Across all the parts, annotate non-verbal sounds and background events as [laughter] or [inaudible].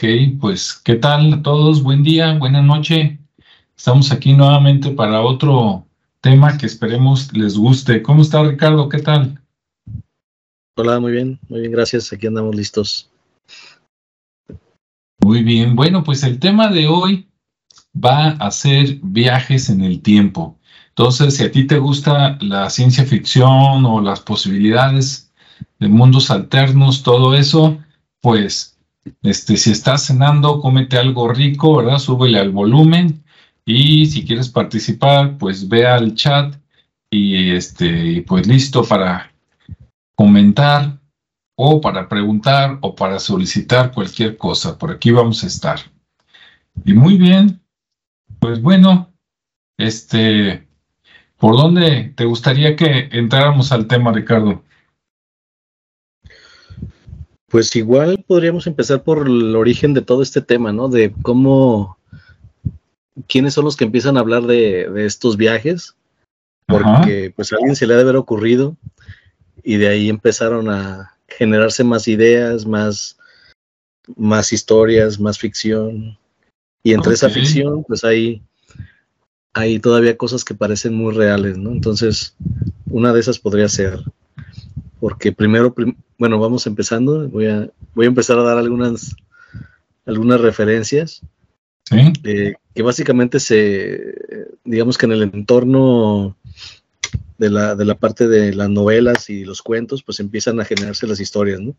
Ok, pues, ¿qué tal a todos? Buen día, buena noche. Estamos aquí nuevamente para otro tema que esperemos les guste. ¿Cómo está Ricardo? ¿Qué tal? Hola, muy bien, muy bien, gracias. Aquí andamos listos. Muy bien, bueno, pues el tema de hoy va a ser viajes en el tiempo. Entonces, si a ti te gusta la ciencia ficción o las posibilidades de mundos alternos, todo eso, pues este, si estás cenando, cómete algo rico, ¿verdad? Súbele al volumen y si quieres participar, pues ve al chat y este, pues listo para comentar o para preguntar o para solicitar cualquier cosa. Por aquí vamos a estar. Y muy bien, pues bueno, este, ¿por dónde te gustaría que entráramos al tema, Ricardo? Pues igual podríamos empezar por el origen de todo este tema, ¿no? De cómo, quiénes son los que empiezan a hablar de, estos viajes, porque pues a alguien se le ha de haber ocurrido y de ahí empezaron a generarse más ideas, más, más historias, más ficción. Y entre esa ficción, pues hay, hay todavía cosas que parecen muy reales, ¿no? Entonces, una de esas podría ser porque primero, bueno, vamos empezando, voy a, voy a empezar a dar algunas, algunas referencias. Eh, que básicamente se, digamos que en el entorno de la, de la parte de las novelas y los cuentos, pues empiezan a generarse las historias, ¿no?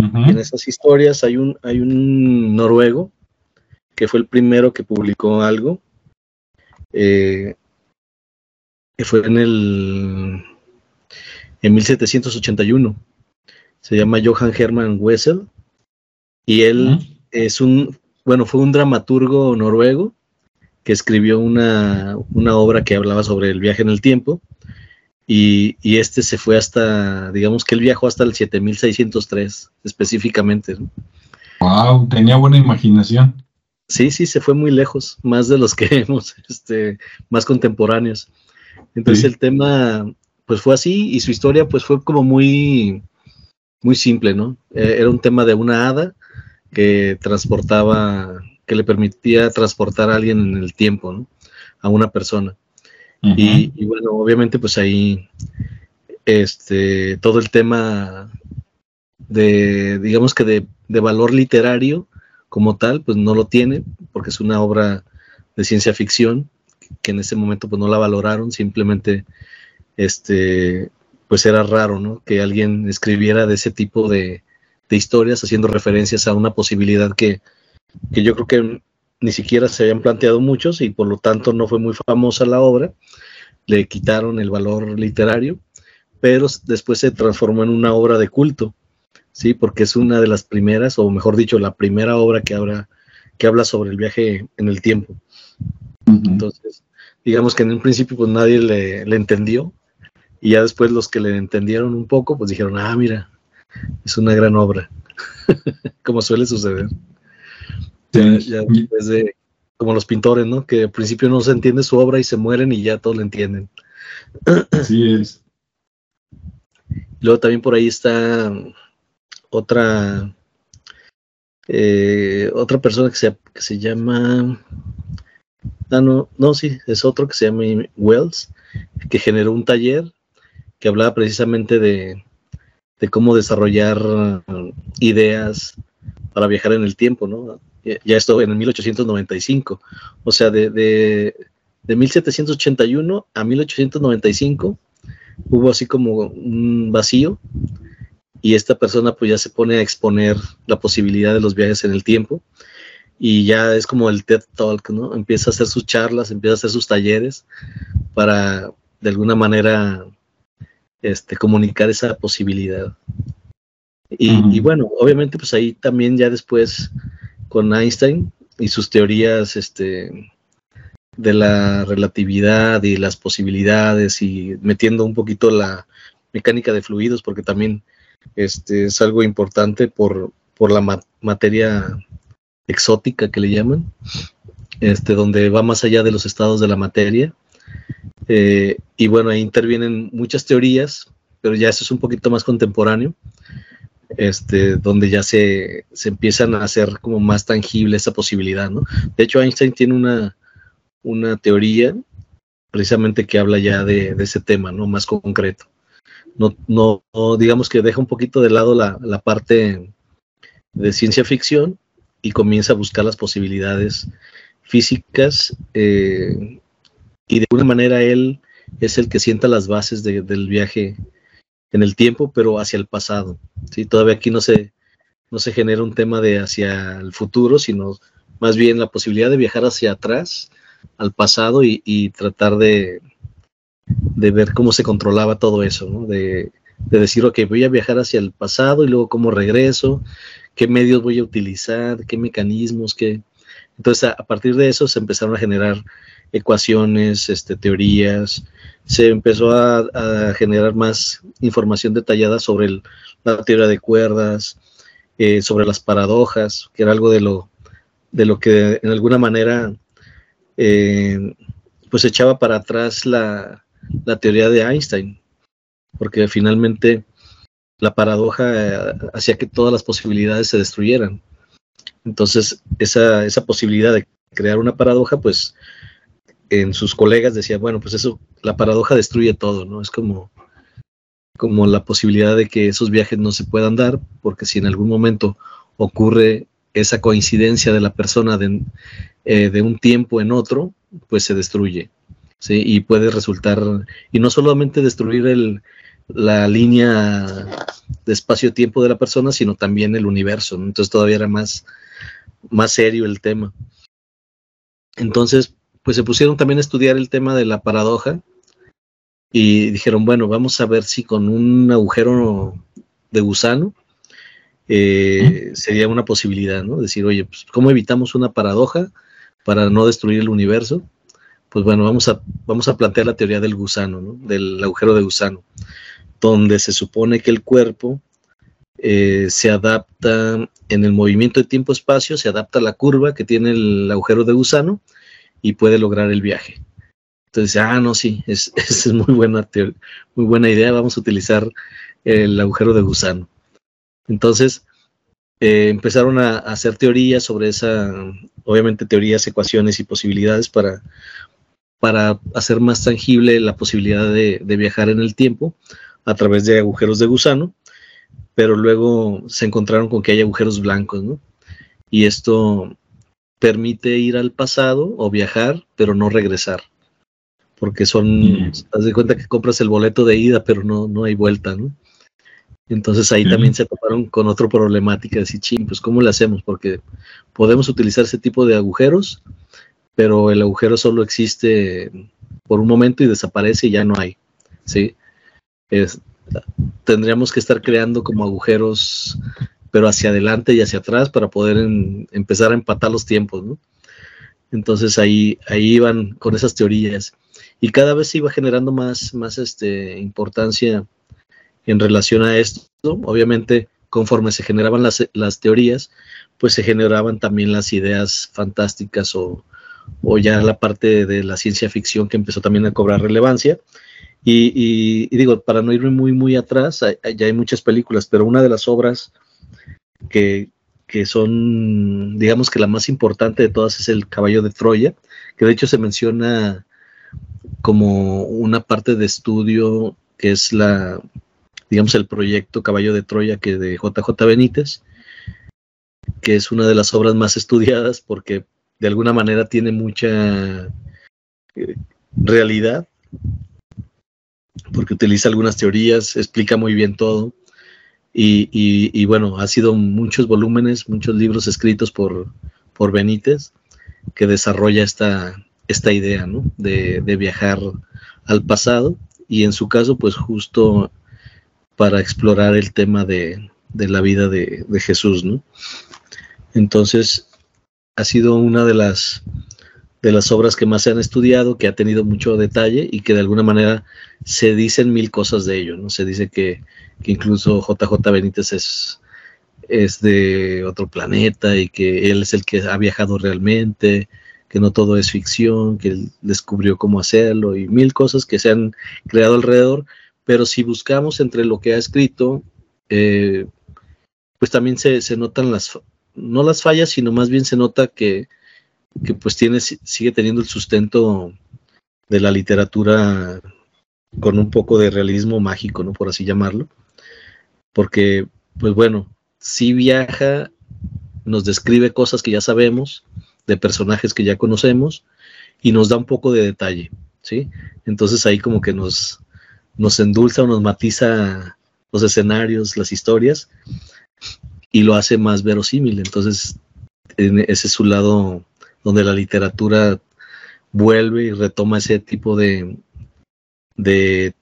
y en esas historias hay un, hay un noruego que fue el primero que publicó algo, eh, que fue en el en 1781. Se llama Johann Hermann Wessel y él es un, bueno, fue un dramaturgo noruego que escribió una, obra que hablaba sobre el viaje en el tiempo y, este se fue hasta, digamos que él viajó hasta el 7603 específicamente. Wow, tenía buena imaginación. Sí, sí, se fue muy lejos, más de los que [laughs] hemos, este, más contemporáneos. Entonces el tema pues fue así y su historia pues fue como muy, muy simple, ¿no? Eh, era un tema de una hada que transportaba, que le permitía transportar a alguien en el tiempo, ¿no? A una persona. y, bueno, obviamente pues ahí, este, todo el tema de, digamos que de, de valor literario como tal, pues no lo tiene, porque es una obra de ciencia ficción, que en ese momento pues no la valoraron, simplemente este, pues era raro, ¿no? Que alguien escribiera de ese tipo de, historias haciendo referencias a una posibilidad que, yo creo que ni siquiera se habían planteado muchos y por lo tanto no fue muy famosa la obra. Le quitaron el valor literario, pero después se transformó en una obra de culto, ¿sí? Porque es una de las primeras, o mejor dicho, la primera obra que habla, que habla sobre el viaje en el tiempo. Entonces, digamos que en un principio pues nadie le, le entendió, y ya después los que le entendieron un poco, pues dijeron, ah, mira, es una gran obra, [laughs] como suele suceder. Ya, como los pintores, ¿no? Que al principio no se entiende su obra y se mueren y ya todos la entienden. Así es. Luego también por ahí está otra eh, otra persona que se, que se llama ah no, no, sí, es otro que se llama Wells, que generó un taller que hablaba precisamente de, cómo desarrollar ideas para viajar en el tiempo, ¿no? Ya esto en el 1895, o sea, de, de, de 1781 a 1895 hubo así como un vacío y esta persona pues ya se pone a exponer la posibilidad de los viajes en el tiempo y ya es como el TED Talk, ¿no? Empieza a hacer sus charlas, empieza a hacer sus talleres para de alguna manera este, comunicar esa posibilidad. Y, bueno, obviamente pues ahí también ya después con Einstein y sus teorías este, de la relatividad y las posibilidades y metiendo un poquito la mecánica de fluidos porque también este, es algo importante por, por la materia exótica que le llaman, este, donde va más allá de los estados de la materia eh, y bueno, ahí intervienen muchas teorías, pero ya eso es un poquito más contemporáneo. este, donde ya se, se, empiezan a hacer como más tangible esa posibilidad, ¿no? De hecho, Einstein tiene una, una teoría precisamente que habla ya de, ese tema, ¿no? Más concreto. No, no, digamos que deja un poquito de lado la, la, parte de ciencia ficción y comienza a buscar las posibilidades físicas eh, y de alguna manera él es el que sienta las bases del viaje en el tiempo, pero hacia el pasado. ¿sí? Todavía aquí no se, no se genera un tema de hacia el futuro, sino más bien la posibilidad de viajar hacia atrás, al pasado y, tratar de, de, ver cómo se controlaba todo eso, ¿no? de, de decir, ok, voy a viajar hacia el pasado y luego cómo regreso, qué medios voy a utilizar, qué mecanismos, qué... Entonces, a, partir de eso se empezaron a generar ecuaciones, este, teorías, se empezó a, generar más información detallada sobre la teoría de cuerdas, eh, sobre las paradojas, que era algo de lo, de lo que en alguna manera eh, pues echaba para atrás la, la, teoría de Einstein, porque finalmente la paradoja eh, hacía que todas las posibilidades se destruyeran. Entonces, esa, esa posibilidad de crear una paradoja, pues en sus colegas decía, bueno, pues eso, la paradoja destruye todo, ¿no? Es como, como la posibilidad de que esos viajes no se puedan dar, porque si en algún momento ocurre esa coincidencia de la persona de, eh, de un tiempo en otro, pues se destruye, ¿sí? Y puede resultar, y no solamente destruir el, la línea de espacio-tiempo de la persona, sino también el universo, Entonces todavía era más, más serio el tema. Entonces, pues se pusieron también a estudiar el tema de la paradoja y dijeron, bueno, vamos a ver si con un agujero de gusano eh, sería una posibilidad, ¿no? Decir, oye, pues, ¿cómo evitamos una paradoja para no destruir el universo? Pues bueno, vamos a, vamos a plantear la teoría del gusano, ¿no? Del agujero de gusano, donde se supone que el cuerpo eh, se adapta en el movimiento de tiempo-espacio, se adapta a la curva que tiene el agujero de gusano y puede lograr el viaje. Entonces, ah, no, sí, es, [laughs] es muy, buena muy buena idea, vamos a utilizar el agujero de gusano. Entonces, eh, empezaron a, hacer teorías sobre esa, obviamente teorías, ecuaciones y posibilidades para, para hacer más tangible la posibilidad de, de viajar en el tiempo a través de agujeros de gusano, pero luego se encontraron con que hay agujeros blancos, ¿no? Y esto permite ir al pasado o viajar, pero no regresar. Porque son, haz de cuenta que compras el boleto de ida, pero no, no hay vuelta, ¿no? Entonces ahí también se toparon con otra problemática, decir, ching, pues ¿cómo le hacemos? Porque podemos utilizar ese tipo de agujeros, pero el agujero solo existe por un momento y desaparece y ya no hay, ¿sí? tendríamos que estar creando como agujeros pero hacia adelante y hacia atrás para poder empezar a empatar los tiempos. Entonces ahí, ahí iban con esas teorías y cada vez se iba generando más, más este, importancia en relación a esto. Obviamente, conforme se generaban las, las teorías, pues se generaban también las ideas fantásticas o, o, ya la parte de la ciencia ficción que empezó también a cobrar relevancia. Y, y, digo, para no irme muy, muy atrás, ya hay muchas películas, pero una de las obras que, son, digamos que la más importante de todas es el caballo de Troya, que de hecho se menciona como una parte de estudio que es la, digamos, el proyecto Caballo de Troya que de JJ Benítez, que es una de las obras más estudiadas porque de alguna manera tiene mucha eh, realidad, porque utiliza algunas teorías, explica muy bien todo. Y, bueno, ha sido muchos volúmenes, muchos libros escritos por, por Benítez que desarrolla esta, esta idea ¿no? de, viajar al pasado y en su caso pues justo para explorar el tema de, la vida de, de, Jesús. ¿no? Entonces ha sido una de las de las obras que más se han estudiado, que ha tenido mucho detalle y que de alguna manera se dicen mil cosas de ello, ¿no? Se dice que, incluso JJ Benítez es, es de otro planeta y que él es el que ha viajado realmente, que no todo es ficción, que él descubrió cómo hacerlo y mil cosas que se han creado alrededor, pero si buscamos entre lo que ha escrito, eh, pues también se, se notan las, no las fallas, sino más bien se nota que, que pues tiene, sigue teniendo el sustento de la literatura con un poco de realismo mágico, ¿no? Por así llamarlo. Porque, pues bueno, si viaja, nos describe cosas que ya sabemos, de personajes que ya conocemos, y nos da un poco de detalle, ¿sí? Entonces ahí como que nos, nos endulza o nos matiza los escenarios, las historias, y lo hace más verosímil. Entonces, ese es su lado donde la literatura vuelve y retoma ese tipo de, de,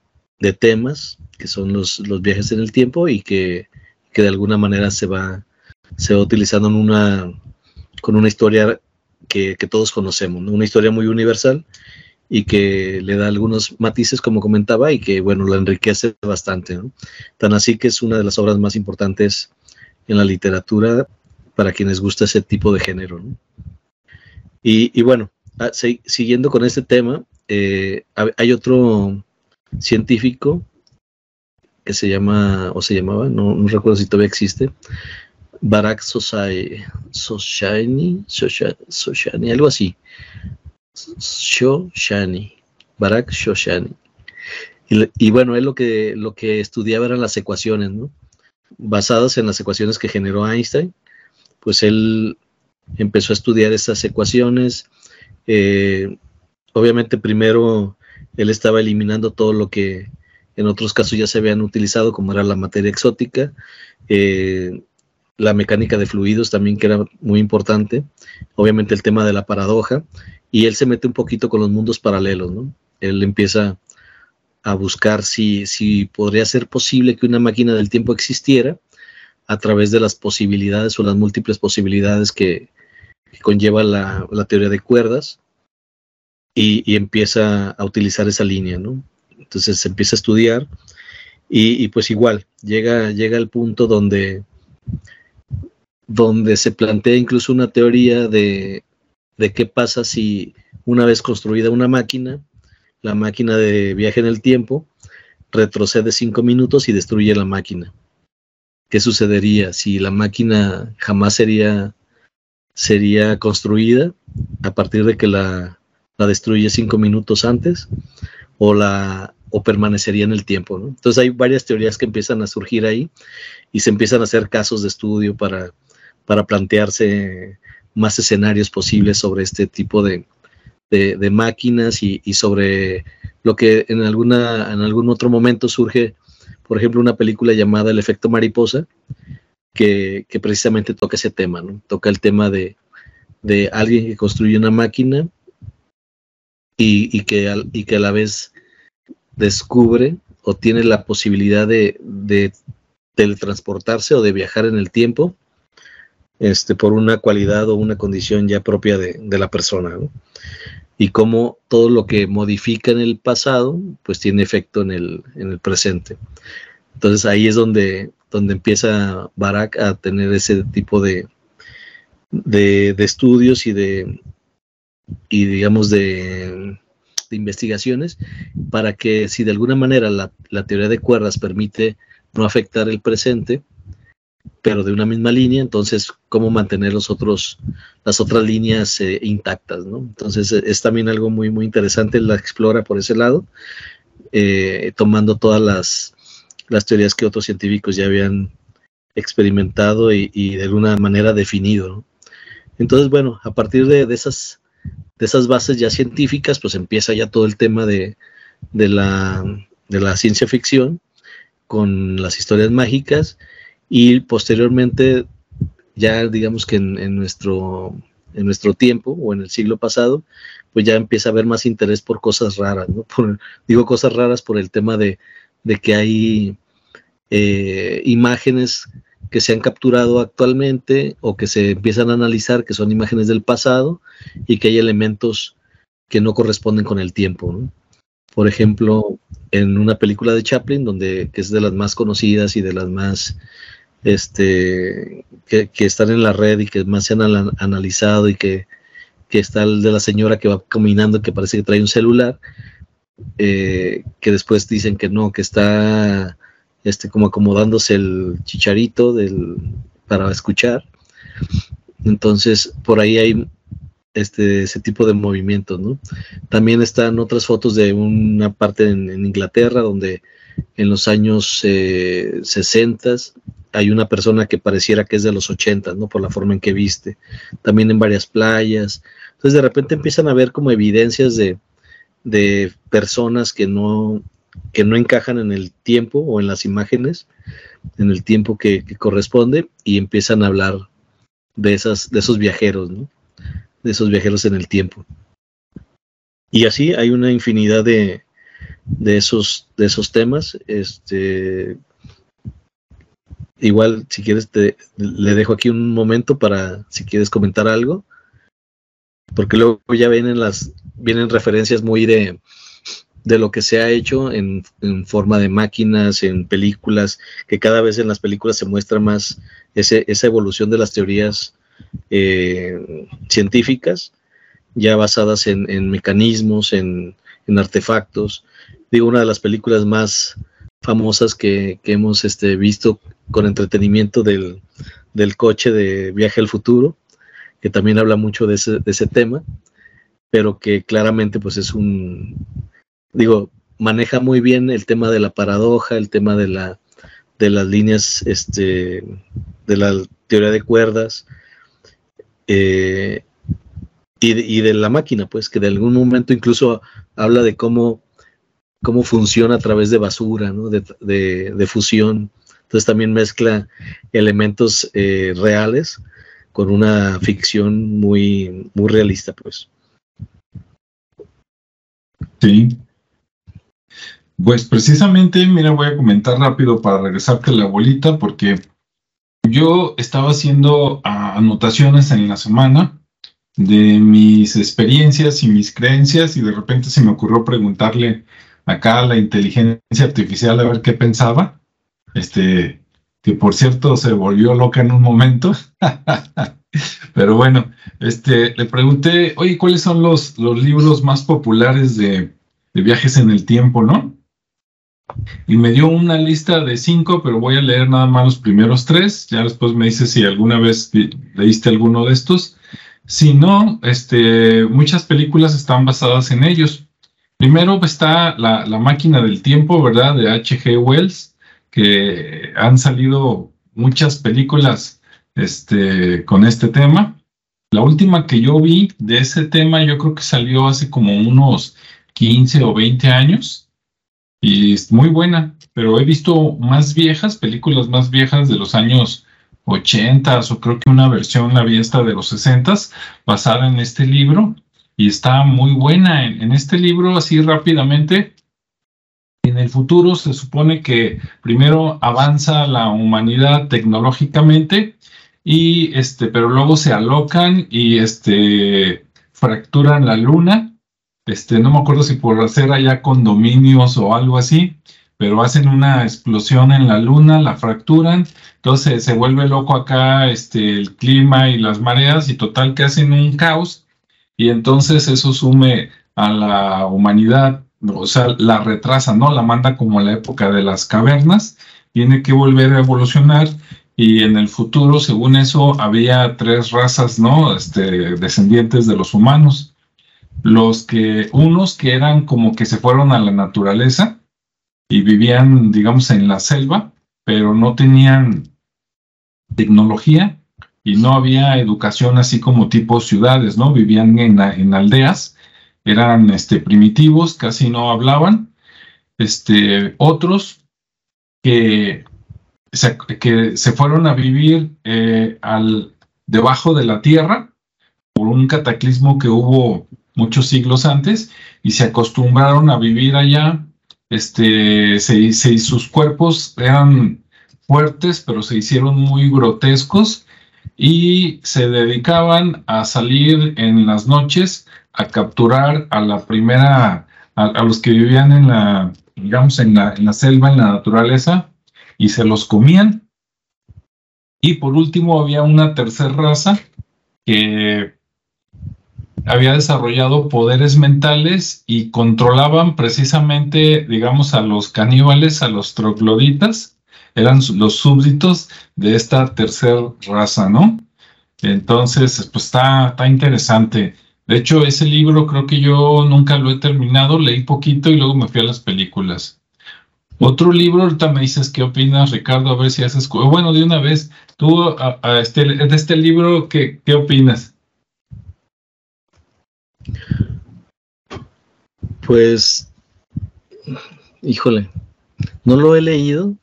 temas, que son los, los, viajes en el tiempo y que, de alguna manera se va, se va utilizando en una, con una historia que, todos conocemos, una historia muy universal y que le da algunos matices, como comentaba, y que, bueno, la enriquece bastante. Tan así que es una de las obras más importantes en la literatura para quienes gusta ese tipo de género. Y, bueno, ah, siguiendo con este tema, eh, hay otro científico que se llama, o se llamaba, no, recuerdo si todavía existe, Barak Soshani, Soshani, algo así. Shoshani, Barak Shoshani. Y, bueno, él lo que, lo que estudiaba eran las ecuaciones, ¿no? Basadas en las ecuaciones que generó Einstein, pues él empezó a estudiar estas ecuaciones. Eh, obviamente primero él estaba eliminando todo lo que en otros casos ya se habían utilizado, como era la materia exótica, eh, la mecánica de fluidos también, que era muy importante, obviamente el tema de la paradoja, y él se mete un poquito con los mundos paralelos, ¿no? Él empieza a buscar si, si podría ser posible que una máquina del tiempo existiera a través de las posibilidades o las múltiples posibilidades que, conlleva la, la teoría de cuerdas y, empieza a utilizar esa línea, ¿no? Entonces se empieza a estudiar y, pues igual, llega, llega al punto donde, donde se plantea incluso una teoría de, de qué pasa si una vez construida una máquina, la máquina de viaje en el tiempo, retrocede cinco minutos y destruye la máquina. ¿Qué sucedería si la máquina jamás sería, sería construida a partir de que la, la destruye cinco minutos antes o la o permanecería en el tiempo. Entonces hay varias teorías que empiezan a surgir ahí y se empiezan a hacer casos de estudio para, para plantearse más escenarios posibles sobre este tipo de, de, máquinas y, sobre lo que en, alguna, en algún otro momento surge, por ejemplo, una película llamada El efecto mariposa, que, que precisamente toca ese tema, ¿no? toca el tema de, de alguien que construye una máquina y, que, y que a la vez descubre o tiene la posibilidad de, de teletransportarse o de viajar en el tiempo este, por una cualidad o una condición ya propia de, la persona. Y cómo todo lo que modifica en el pasado, pues tiene efecto en el, en el presente. Entonces ahí es donde, donde empieza Barak a tener ese tipo de, de, de estudios y de, y digamos de, investigaciones para que si de alguna manera la, teoría de cuerdas permite no afectar el presente, pero de una misma línea, entonces cómo mantener los otros, las otras líneas eh, intactas. Entonces es también algo muy, muy interesante, la explora por ese lado, eh, tomando todas las, las teorías que otros científicos ya habían experimentado y, de alguna manera definido. Entonces, bueno, a partir de, de esas de esas bases ya científicas, pues empieza ya todo el tema de, la, de la ciencia ficción con las historias mágicas y posteriormente ya digamos que en, nuestro en nuestro tiempo o en el siglo pasado, pues ya empieza a haber más interés por cosas raras, ¿no? digo cosas raras por el tema de, que hay eh, imágenes que se han capturado actualmente o que se empiezan a analizar que son imágenes del pasado y que hay elementos que no corresponden con el tiempo. Por ejemplo, en una película de Chaplin, donde que es de las más conocidas y de las más este, que, están en la red y que más se han analizado y que, está el de la señora que va caminando que parece que trae un celular, eh, que después dicen que no, que está este, como acomodándose el chicharito del, para escuchar. Entonces, por ahí hay este, ese tipo de movimientos, ¿no? También están otras fotos de una parte en, Inglaterra donde en los años 60 eh, hay una persona que pareciera que es de los 80, ¿no? Por la forma en que viste. También en varias playas. Entonces de repente empiezan a ver como evidencias de, de personas que no, que no encajan en el tiempo o en las imágenes, en el tiempo que, corresponde, y empiezan a hablar de, esas, de esos viajeros, ¿no? de esos viajeros en el tiempo. Y así hay una infinidad de, de, esos, de esos temas. Este, igual, si quieres, te, le dejo aquí un momento para si quieres comentar algo. Porque luego ya vienen las, vienen referencias muy de, de lo que se ha hecho en, en, forma de máquinas, en películas, que cada vez en las películas se muestra más ese, esa evolución de las teorías eh, científicas, ya basadas en, mecanismos, en, artefactos. Digo, una de las películas más famosas que, hemos este, visto con entretenimiento del, coche de Viaje al Futuro, que también habla mucho de ese, de ese tema, pero que claramente pues es un, digo, maneja muy bien el tema de la paradoja, el tema de la de las líneas este de la teoría de cuerdas eh, y, de, la máquina, pues, que de algún momento incluso habla de cómo, cómo funciona a través de basura, de, fusión. Entonces también mezcla elementos eh, reales con una ficción muy, muy realista, pues. Sí. Pues precisamente, mira, voy a comentar rápido para regresarte a la bolita, porque yo estaba haciendo ah, anotaciones en la semana de mis experiencias y mis creencias y de repente se me ocurrió preguntarle acá a la inteligencia artificial a ver qué pensaba. Este, que por cierto se volvió loca en un momento. [laughs] Pero bueno, este, le pregunté, oye, ¿cuáles son los, los libros más populares de, de viajes en el tiempo, no? Y me dio una lista de cinco, pero voy a leer nada más los primeros tres. Ya después me dice si alguna vez leíste alguno de estos. Si no, este, muchas películas están basadas en ellos. Primero está la, máquina del tiempo, ¿verdad? De H.G. Wells, que han salido muchas películas este, con este tema. La última que yo vi de ese tema, yo creo que salió hace como unos 15 o 20 años y es muy buena, pero he visto más viejas, películas más viejas de los años 80 o creo que una versión la vi esta de los 60 basada en este libro y está muy buena. En, este libro, así rápidamente, en el futuro se supone que primero avanza la humanidad tecnológicamente y este, pero luego se alocan y este fracturan la luna este, no me acuerdo si por hacer allá condominios o algo así, pero hacen una explosión en la luna, la fracturan, entonces se vuelve loco acá este, el clima y las mareas y total que hacen un caos y entonces eso sume a la humanidad, o sea, la retrasa, ¿no? La manda como la época de las cavernas, tiene que volver a evolucionar y en el futuro, según eso, había tres razas, ¿no? Este, descendientes de los humanos los que, unos que eran como que se fueron a la naturaleza y vivían, digamos, en la selva, pero no tenían tecnología y no había educación así como tipo ciudades, ¿no? Vivían en, aldeas, eran este, primitivos, casi no hablaban. Este, otros que se, que se fueron a vivir eh, al, debajo de la tierra por un cataclismo que hubo muchos siglos antes y se acostumbraron a vivir allá. Este, se, sus cuerpos eran fuertes, pero se hicieron muy grotescos y se dedicaban a salir en las noches a capturar a la primera, a, los que vivían en la, digamos, en la, en la selva, en la naturaleza, y se los comían. Y por último había una tercera raza que había desarrollado poderes mentales y controlaban precisamente, digamos, a los caníbales, a los trogloditas, eran los súbditos de esta tercera raza, ¿no? Entonces, pues está, está interesante. De hecho, ese libro creo que yo nunca lo he terminado, leí poquito y luego me fui a las películas. Otro libro, ahorita me dices qué opinas, Ricardo, a ver si haces... Bueno, de una vez, tú, este, de este libro, ¿qué, qué opinas? Pues, híjole, no lo he leído.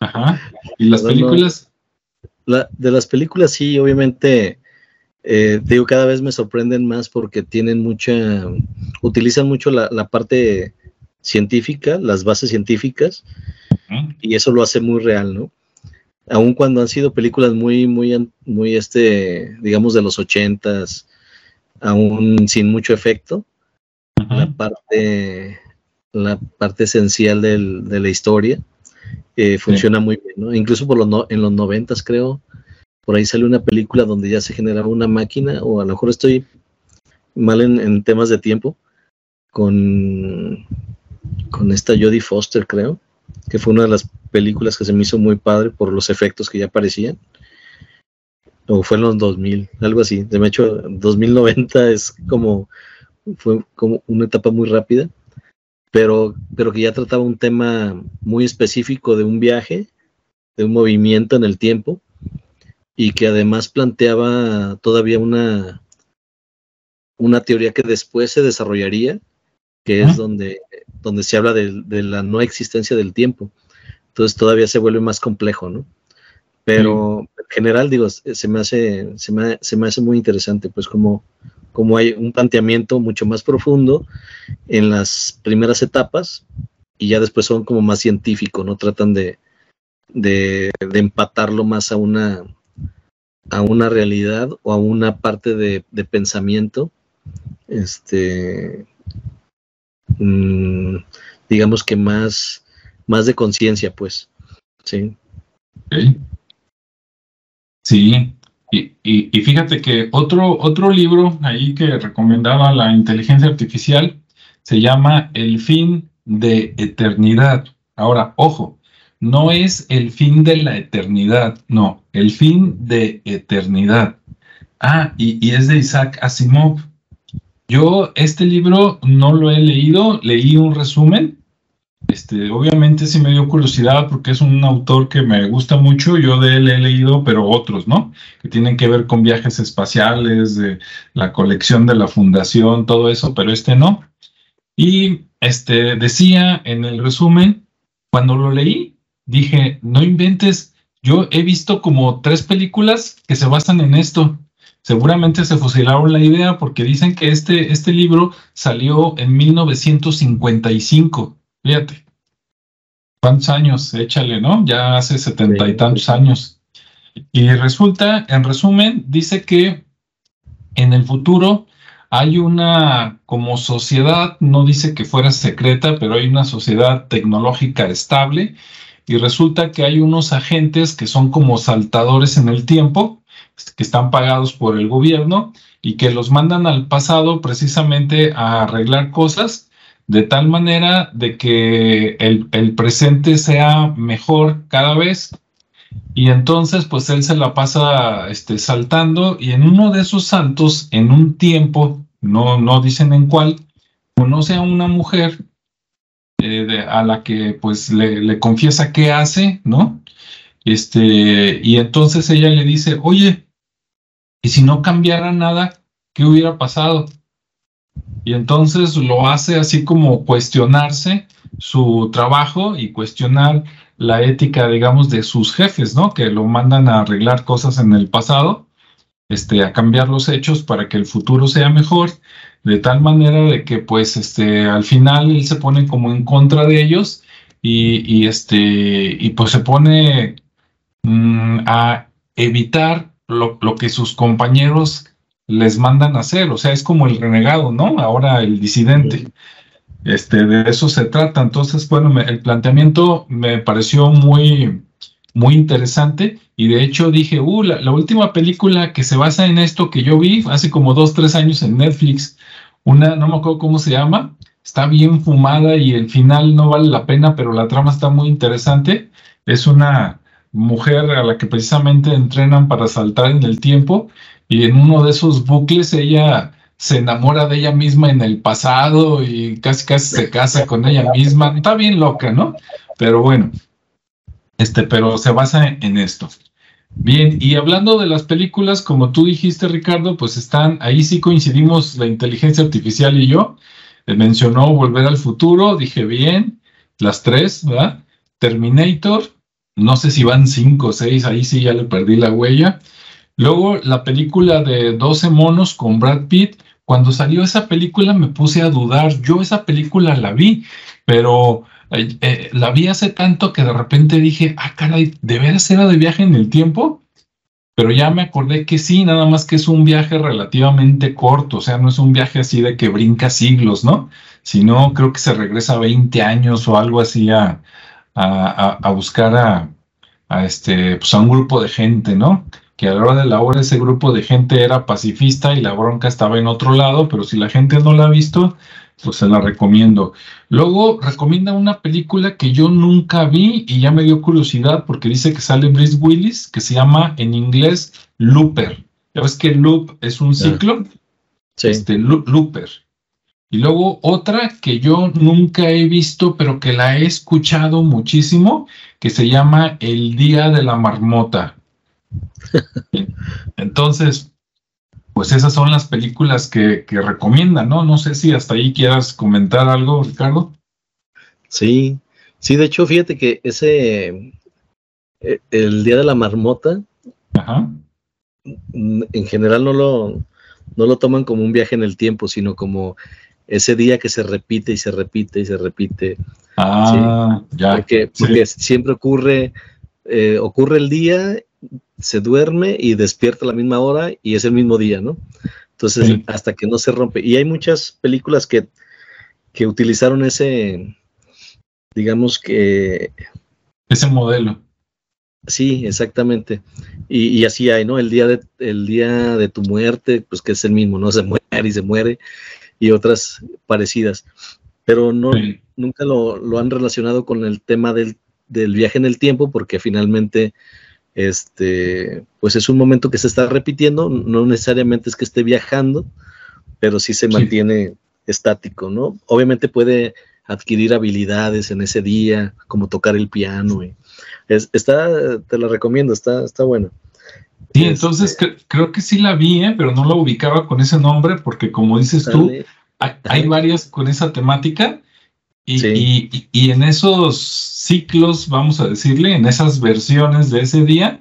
Ajá. ¿Y las [laughs] películas? de las películas sí, obviamente, eh, digo, cada vez me sorprenden más porque tienen mucha, utilizan mucho la, parte científica, las bases científicas, y eso lo hace muy real, ¿no? Aun cuando han sido películas muy, muy, muy, este, digamos, de los ochentas, aún sin mucho efecto, la parte, la parte esencial del, de la historia eh, funciona muy bien, ¿no? Incluso por los en los noventas, creo, por ahí sale una película donde ya se generaba una máquina, o a lo mejor estoy mal en, temas de tiempo, con, con esta Jodie Foster, creo, que fue una de las películas que se me hizo muy padre por los efectos que ya aparecían. O fue en los 2000, algo así. De hecho, 2090 es como, fue como una etapa muy rápida pero, pero que ya trataba un tema muy específico de un viaje, de un movimiento en el tiempo, y que además planteaba todavía una, una teoría que después se desarrollaría, que es donde, donde se habla de, la no existencia del tiempo. Entonces todavía se vuelve más complejo, ¿no? Pero en general, digo, se me hace, se me, se me hace muy interesante, pues como como hay un planteamiento mucho más profundo en las primeras etapas y ya después son como más científicos, ¿no? Tratan de, de, empatarlo más a una, a una realidad o a una parte de, pensamiento, este, mm, digamos que más, más de conciencia, pues, sí. Sí, y, fíjate que otro, otro libro ahí que recomendaba la inteligencia artificial se llama El fin de eternidad. Ahora, ojo, no es el fin de la eternidad, no, el fin de eternidad. Ah, y, y es de Isaac Asimov. Yo este libro no lo he leído, leí un resumen este, obviamente sí me dio curiosidad porque es un autor que me gusta mucho, yo de él he leído, pero otros, ¿no? Que tienen que ver con viajes espaciales, de la colección de la fundación, todo eso, pero este no. Y este decía en el resumen, cuando lo leí, dije, no inventes, yo he visto como tres películas que se basan en esto. Seguramente se fusilaron la idea porque dicen que este, este libro salió en 1955 Fíjate. ¿Cuántos años? Échale, ¿no? Ya hace setenta y tantos años. Y resulta, en resumen, dice que en el futuro hay una como sociedad, no dice que fuera secreta, pero hay una sociedad tecnológica estable y resulta que hay unos agentes que son como saltadores en el tiempo, que están pagados por el gobierno y que los mandan al pasado precisamente a arreglar cosas de tal manera de que el, presente sea mejor cada vez. Y entonces, pues él se la pasa este, saltando y en uno de esos saltos, en un tiempo, no, no dicen en cuál, conoce a una mujer eh, a la que pues le, le, confiesa qué hace, ¿no? Este, y entonces ella le dice, oye, ¿y si no cambiara nada, qué hubiera pasado? Y entonces lo hace así como cuestionarse su trabajo y cuestionar la ética, digamos, de sus jefes, ¿no? Que lo mandan a arreglar cosas en el pasado, este, a cambiar los hechos para que el futuro sea mejor, de tal manera de que, pues, este, al final él se pone como en contra de ellos y, este, y pues se pone mm, a evitar lo, lo que sus compañeros les mandan a hacer, o sea, es como el renegado, ¿no? Ahora el disidente. Este, de eso se trata. Entonces, bueno, el planteamiento me pareció muy, muy interesante y de hecho dije, uh, la, última película que se basa en esto que yo vi hace como dos, tres años en Netflix, una, no me acuerdo cómo se llama, está bien fumada y el final no vale la pena, pero la trama está muy interesante. es una mujer a la que precisamente entrenan para saltar en el tiempo y en uno de esos bucles ella se enamora de ella misma en el pasado y casi casi se casa con ella misma. Está bien loca, ¿no? Pero bueno, este, pero se basa en, esto. Bien, y hablando de las películas, como tú dijiste, Ricardo, pues están, ahí sí coincidimos la inteligencia artificial y yo. mencionó Volver al Futuro, dije bien, las tres, ¿verdad? Terminator, no sé si van cinco o seis, ahí sí ya le perdí la huella. Luego la película de 12 monos con Brad Pitt, cuando salió esa película me puse a dudar, yo esa película la vi, pero eh, eh, la vi hace tanto que de repente dije, ah, caray, ¿de veras era de viaje en el tiempo? Pero ya me acordé que sí, nada más que es un viaje relativamente corto, o sea, no es un viaje así de que brinca siglos, ¿no? Sino creo que se regresa 20 años o algo así a, a, buscar a, a, este, pues a un grupo de gente, ¿no? Que a la hora de la hora ese grupo de gente era pacifista y la bronca estaba en otro lado, pero si la gente no la ha visto, pues se la recomiendo. Luego recomienda una película que yo nunca vi y ya me dio curiosidad porque dice que sale Bruce Willis, que se llama en inglés Looper. Ya ves que Loop es un ciclo. Sí. Este, Looper. Y luego otra que yo nunca he visto, pero que la he escuchado muchísimo, que se llama El Día de la Marmota. Entonces, pues esas son las películas que, recomiendan, ¿no? No sé si hasta ahí quieras comentar algo, Ricardo. Sí, sí, de hecho, fíjate que ese, eh, el Día de la Marmota, en general no lo, no lo toman como un viaje en el tiempo, sino como ese día que se repite y se repite y se repite. Ah, ya. Porque, siempre ocurre, eh, ocurre el día se duerme y despierta a la misma hora y es el mismo día, ¿no? Entonces, hasta que no se rompe. Y hay muchas películas que, que utilizaron ese, digamos que... Ese modelo. Sí, exactamente. Y, así hay, ¿no? El día, de, el día de tu muerte, pues que es el mismo, ¿no? Se muere y se muere, y otras parecidas. Pero no, nunca lo, lo, han relacionado con el tema del, del viaje en el tiempo, porque finalmente este, pues es un momento que se está repitiendo, no necesariamente es que esté viajando, pero sí se mantiene estático, ¿no? Obviamente puede adquirir habilidades en ese día, como tocar el piano. Y está, te la recomiendo, está, está bueno. Sí, entonces creo que sí la vi, ¿eh? pero no la ubicaba con ese nombre, porque como dices tú, hay, varias con esa temática. Y, y, en esos ciclos, vamos a decirle, en esas versiones de ese día,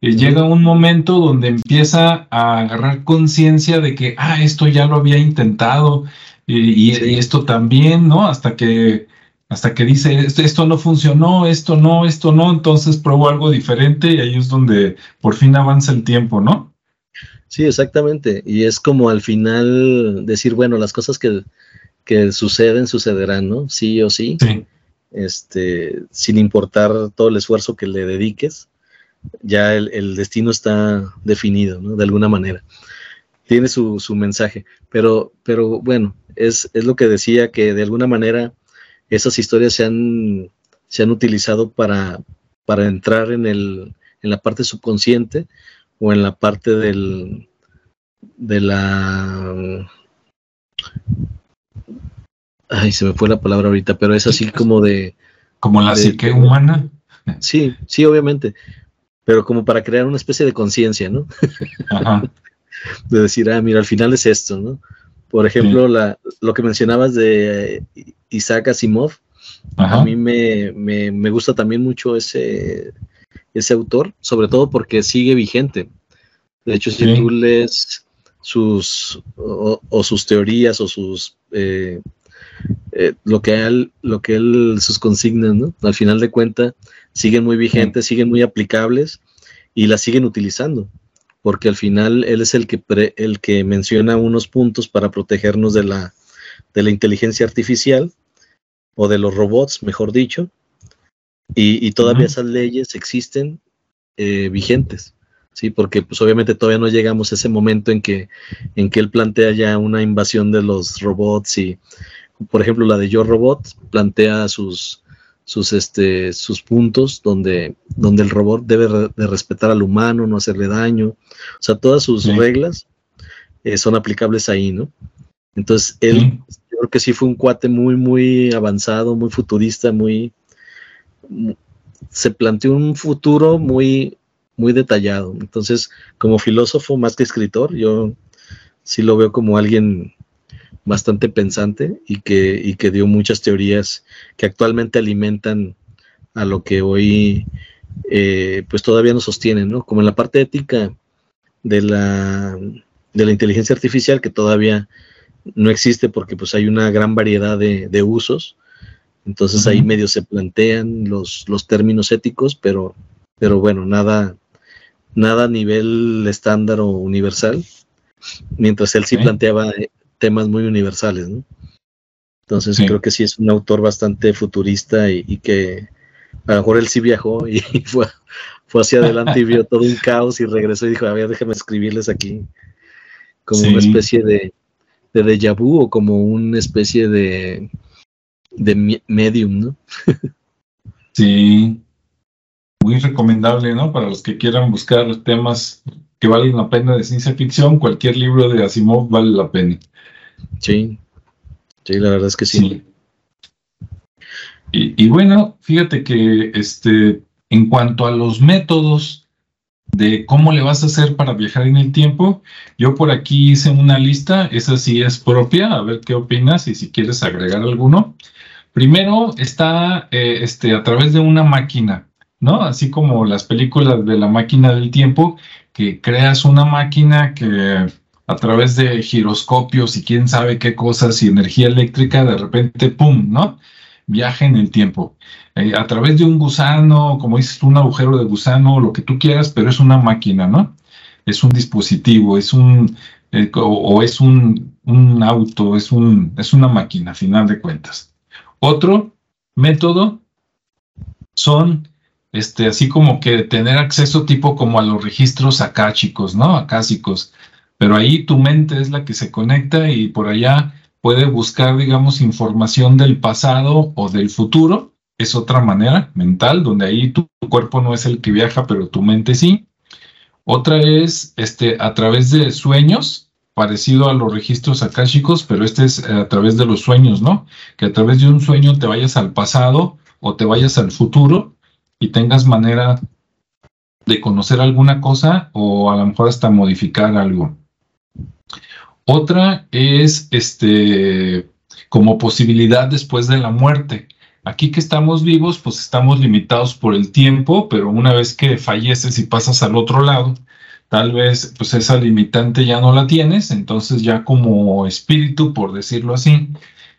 eh, llega un momento donde empieza a agarrar conciencia de que, ah, esto ya lo había intentado y, esto también, ¿no? Hasta que, hasta que dice, esto, no funcionó, esto no, esto no, entonces probó algo diferente y ahí es donde por fin avanza el tiempo, ¿no? Sí, exactamente. Y es como al final decir, bueno, las cosas que que suceden, sucederán, ¿no? Sí o sí. Este, sin importar todo el esfuerzo que le dediques, ya el, destino está definido, ¿no? De alguna manera. Tiene su, mensaje. Pero, pero bueno, es, es, lo que decía, que de alguna manera esas historias se han, se han utilizado para, para entrar en, el, en la parte subconsciente o en la parte del, de la ay, se me fue la palabra ahorita, pero es así como de... Como la psique humana. Sí, sí, obviamente, pero como para crear una especie de conciencia, ¿no? Ajá. [laughs] de decir, ah, mira, al final es esto, ¿no? Por ejemplo, la, lo que mencionabas de Isaac Asimov, a mí me, me, gusta también mucho ese, ese autor, sobre todo porque sigue vigente. De hecho, si tú lees sus, o, sus teorías o sus eh, eh, lo que él, lo que él, sus consignas, ¿no? Al final de cuentas, siguen muy vigentes, siguen muy aplicables y las siguen utilizando, porque al final él es el que, el que menciona unos puntos para protegernos de la, de la inteligencia artificial o de los robots, mejor dicho, y, todavía esas leyes existen eh, vigentes. Sí, porque pues obviamente todavía no llegamos a ese momento en que, en que él plantea ya una invasión de los robots y por ejemplo, la de Yo Robot plantea sus, sus, este, sus puntos donde, donde el robot debe de respetar al humano, no hacerle daño. O sea, todas sus reglas eh, son aplicables ahí, ¿no? Entonces, él, yo creo que sí fue un cuate muy, muy avanzado, muy futurista, muy... Se planteó un futuro muy, muy detallado. Entonces, como filósofo más que escritor, yo sí lo veo como alguien bastante pensante y que, y que dio muchas teorías que actualmente alimentan a lo que hoy eh, pues todavía nos sostienen, ¿no? Como en la parte ética de la, de la inteligencia artificial que todavía no existe porque pues hay una gran variedad de, usos, entonces ahí medio se plantean los, los términos éticos, pero, pero bueno, nada, nada a nivel estándar o universal, mientras él sí planteaba eh, temas muy universales, ¿no? Entonces creo que sí es un autor bastante futurista y, que a lo mejor él sí viajó [laughs] y fue, fue hacia adelante y vio [laughs] todo un caos y regresó y dijo, a ver, déjame escribirles aquí como una especie de, de déjà vu o como una especie de, de medium, ¿no? [laughs] sí, muy recomendable, ¿no? Para los que quieran buscar temas que valen la pena de ciencia ficción, cualquier libro de Asimov vale la pena. Sí, sí, la verdad es que sí. Y, bueno, fíjate que este, en cuanto a los métodos de cómo le vas a hacer para viajar en el tiempo, yo por aquí hice una lista, esa sí es propia, a ver qué opinas y si quieres agregar alguno. Primero está eh, este, a través de una máquina, ¿no? Así como las películas de la máquina del tiempo, que creas una máquina que a través de giroscopios y quién sabe qué cosas y energía eléctrica, de repente, ¡pum!, ¿no? Viaja en el tiempo. Eh, a través de un gusano, como dices, un agujero de gusano, lo que tú quieras, pero es una máquina, ¿no? Es un dispositivo, es un, eh, o, es un, un, auto, es, un, es una máquina, a final de cuentas. Otro método son este, así como que tener acceso tipo como a los registros chicos, ¿no? Acásicos, pero ahí tu mente es la que se conecta y por allá puede buscar, digamos, información del pasado o del futuro. Es otra manera mental, donde ahí tu, cuerpo no es el que viaja, pero tu mente sí. Otra es este, a través de sueños, parecido a los registros akáshicos, pero este es a través de los sueños, ¿no? Que a través de un sueño te vayas al pasado o te vayas al futuro y tengas manera de conocer alguna cosa o a lo mejor hasta modificar algo. Otra es este como posibilidad después de la muerte. Aquí que estamos vivos, pues estamos limitados por el tiempo, pero una vez que falleces y pasas al otro lado, tal vez pues esa limitante ya no la tienes, entonces ya como espíritu, por decirlo así,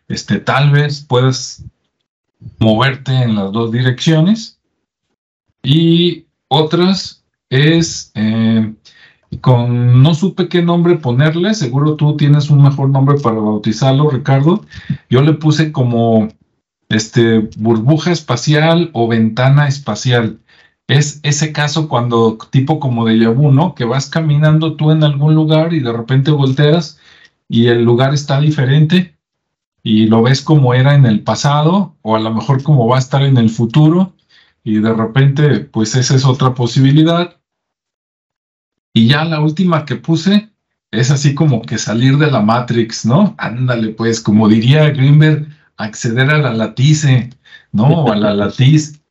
este tal vez puedas moverte en las dos direcciones y otras es eh, con no supe qué nombre ponerle, seguro tú tienes un mejor nombre para bautizarlo, Ricardo. Yo le puse como este burbuja espacial o ventana espacial. Es ese caso cuando tipo como de vu, ¿no? Que vas caminando tú en algún lugar y de repente volteas y el lugar está diferente y lo ves como era en el pasado o a lo mejor como va a estar en el futuro y de repente pues esa es otra posibilidad y ya la última que puse es así como que salir de la Matrix, ¿no? Ándale, pues, como diría Greenberg, acceder a la latice, ¿no? a la latiz,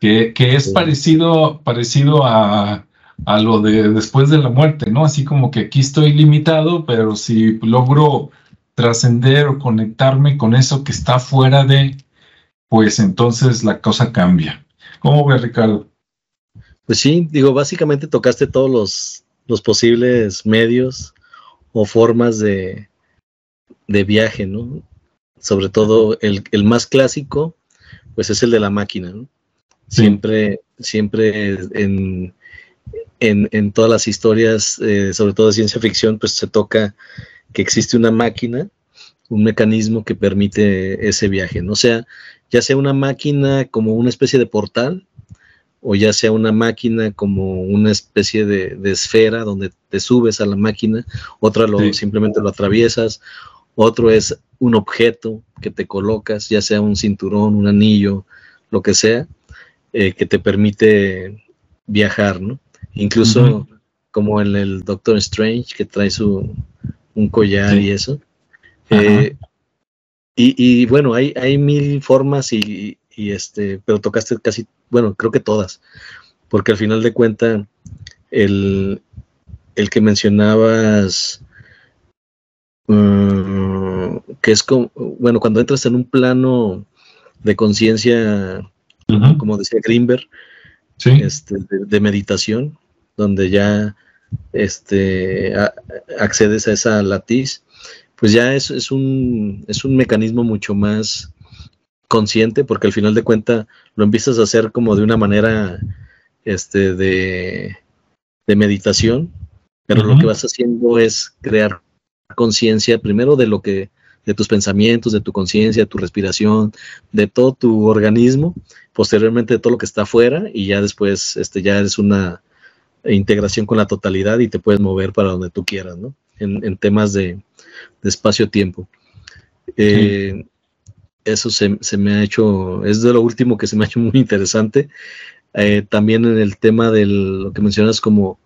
que, es parecido, parecido a, a lo de después de la muerte, ¿no? Así como que aquí estoy limitado, pero si logro trascender o conectarme con eso que está fuera de, pues entonces la cosa cambia. ¿Cómo ve Ricardo? Pues sí, digo, básicamente tocaste todos los, los posibles medios o formas de, de viaje, ¿no? Sobre todo el, más clásico, pues es el de la máquina, ¿no? Siempre, siempre en, en, todas las historias, eh, sobre todo de ciencia ficción, pues se toca que existe una máquina, un mecanismo que permite ese viaje, ¿no? O sea, ya sea una máquina como una especie de portal, o ya sea una máquina como una especie de, esfera donde te subes a la máquina, otra lo, simplemente lo atraviesas, otro es un objeto que te colocas, ya sea un cinturón, un anillo, lo que sea, eh, que te permite viajar, ¿no? Incluso como en el Doctor Strange, que trae su un collar y eso. Eh, y, bueno, hay, hay mil formas y, este, pero tocaste casi, bueno, creo que todas, porque al final de cuentas, el, el que mencionabas, mm, que es como, bueno, cuando entras en un plano de conciencia, como decía Greenberg, este, de, meditación, donde ya este, accedes a esa latiz, pues ya es, es, un, es un mecanismo mucho más consciente, porque al final de cuentas lo empiezas a hacer como de una manera este, de, de meditación, pero lo que vas haciendo es crear conciencia primero de lo que de tus pensamientos, de tu conciencia, tu respiración, de todo tu organismo, posteriormente de todo lo que está afuera y ya después este ya es una integración con la totalidad y te puedes mover para donde tú quieras, ¿no? En, temas de, espacio-tiempo. Eh, eso se, me ha hecho, es de lo último que se me ha hecho muy interesante. Eh, también en el tema de lo que mencionas como,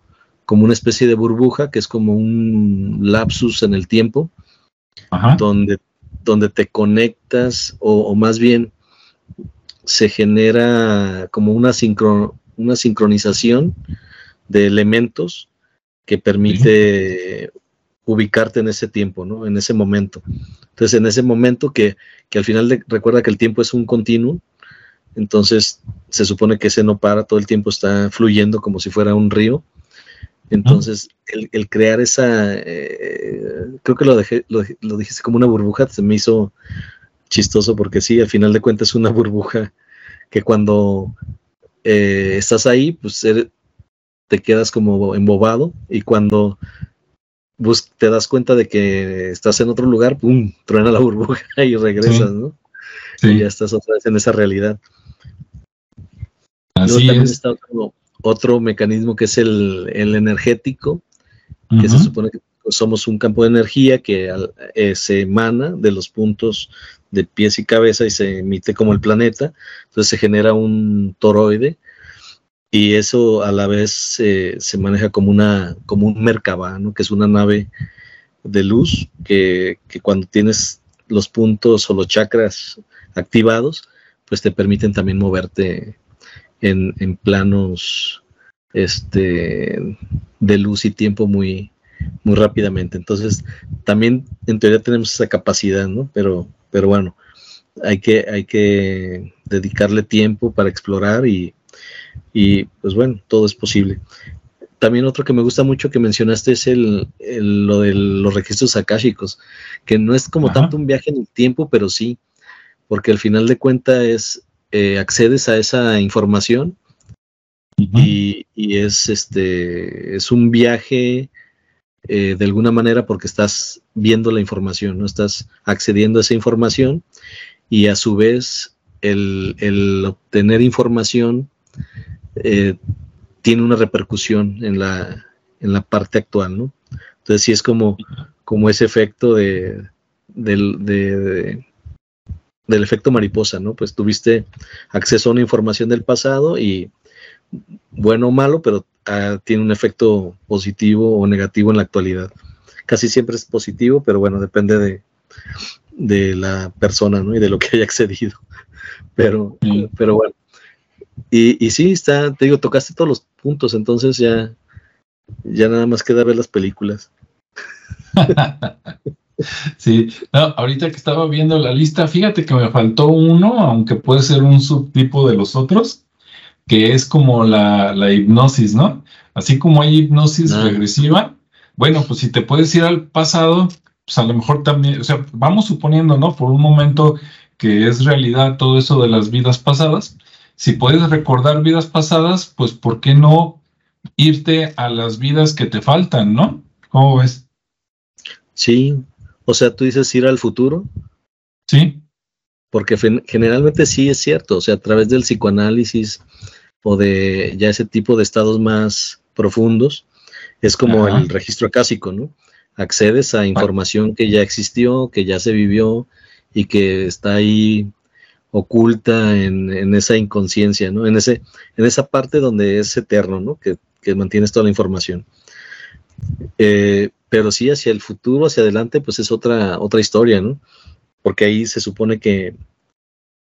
como una especie de burbuja, que es como un lapsus en el tiempo, Donde, donde te conectas o, más bien se genera como una, una sincronización de elementos que permite ubicarte en ese tiempo, ¿no? En ese momento. Entonces, en ese momento que, al final recuerda que el tiempo es un continuo, entonces se supone que ese no para, todo el tiempo está fluyendo como si fuera un río. Entonces, el, crear esa, eh, creo que lo, dejé, lo, dijiste como una burbuja, se me hizo chistoso porque sí, al final de cuentas es una [laughs] burbuja que cuando eh, estás ahí, pues te quedas como embobado y cuando te das cuenta de que estás en otro lugar, ¡pum! truena la burbuja [laughs] y regresas, ¿no? Y ya estás otra vez en esa realidad. Así también está otro, mecanismo que es el, energético, que se supone que somos un campo de energía que eh, se emana de los puntos de pies y cabeza y se emite como el planeta. Entonces se genera un toroide y eso a la vez eh, se maneja como, una, como un Merkaba, ¿no? que es una nave de luz que, cuando tienes los puntos o los chakras activados, pues te permiten también moverte en, planos este, de luz y tiempo muy, muy rápidamente. Entonces, también en teoría tenemos esa capacidad, ¿no? Pero, pero bueno, hay que, hay que dedicarle tiempo para explorar y, y pues bueno, todo es posible. También otro que me gusta mucho que mencionaste es el, lo de los registros akáshicos, que no es como tanto un viaje en el tiempo, pero sí, porque al final de cuentas es eh, accedes a esa información y, es este es un viaje eh, de alguna manera porque estás viendo la información, no estás accediendo a esa información y a su vez el, el obtener información eh, tiene una repercusión en la, en la parte actual, ¿no? Entonces sí es como, como ese efecto de, del, del efecto mariposa, ¿no? Pues tuviste acceso a una información del pasado y bueno o malo, pero ah, tiene un efecto positivo o negativo en la actualidad. Casi siempre es positivo, pero bueno, depende de, de la persona, ¿no? Y de lo que haya accedido. [laughs] Pero, pero bueno, y, y sí, está, te digo, tocaste todos los puntos, entonces ya, ya nada más queda ver las películas. [laughs] sí, ahorita que estaba viendo la lista, fíjate que me faltó uno, aunque puede ser un subtipo de los otros, que es como la, hipnosis, ¿no? Así como hay hipnosis ah. regresiva, bueno, pues si te puedes ir al pasado, pues a lo mejor también, o sea, vamos suponiendo, ¿no? Por un momento que es realidad todo eso de las vidas pasadas, si puedes recordar vidas pasadas, pues ¿por qué no irte a las vidas que te faltan, no? ¿Cómo ves? Sí, o sea, tú dices ir al futuro. Sí. Porque generalmente sí es cierto, o sea, a través del psicoanálisis o de ya ese tipo de estados más profundos, es como el registro acásico, ¿no? Accedes a información que ya existió, que ya se vivió y que está ahí oculta en, esa inconsciencia, ¿no? En, ese, en esa parte donde es eterno, ¿no? Que, que mantienes toda la información. Eh, pero sí, hacia el futuro, hacia adelante, pues es otra, otra historia, ¿no? Porque ahí se supone que,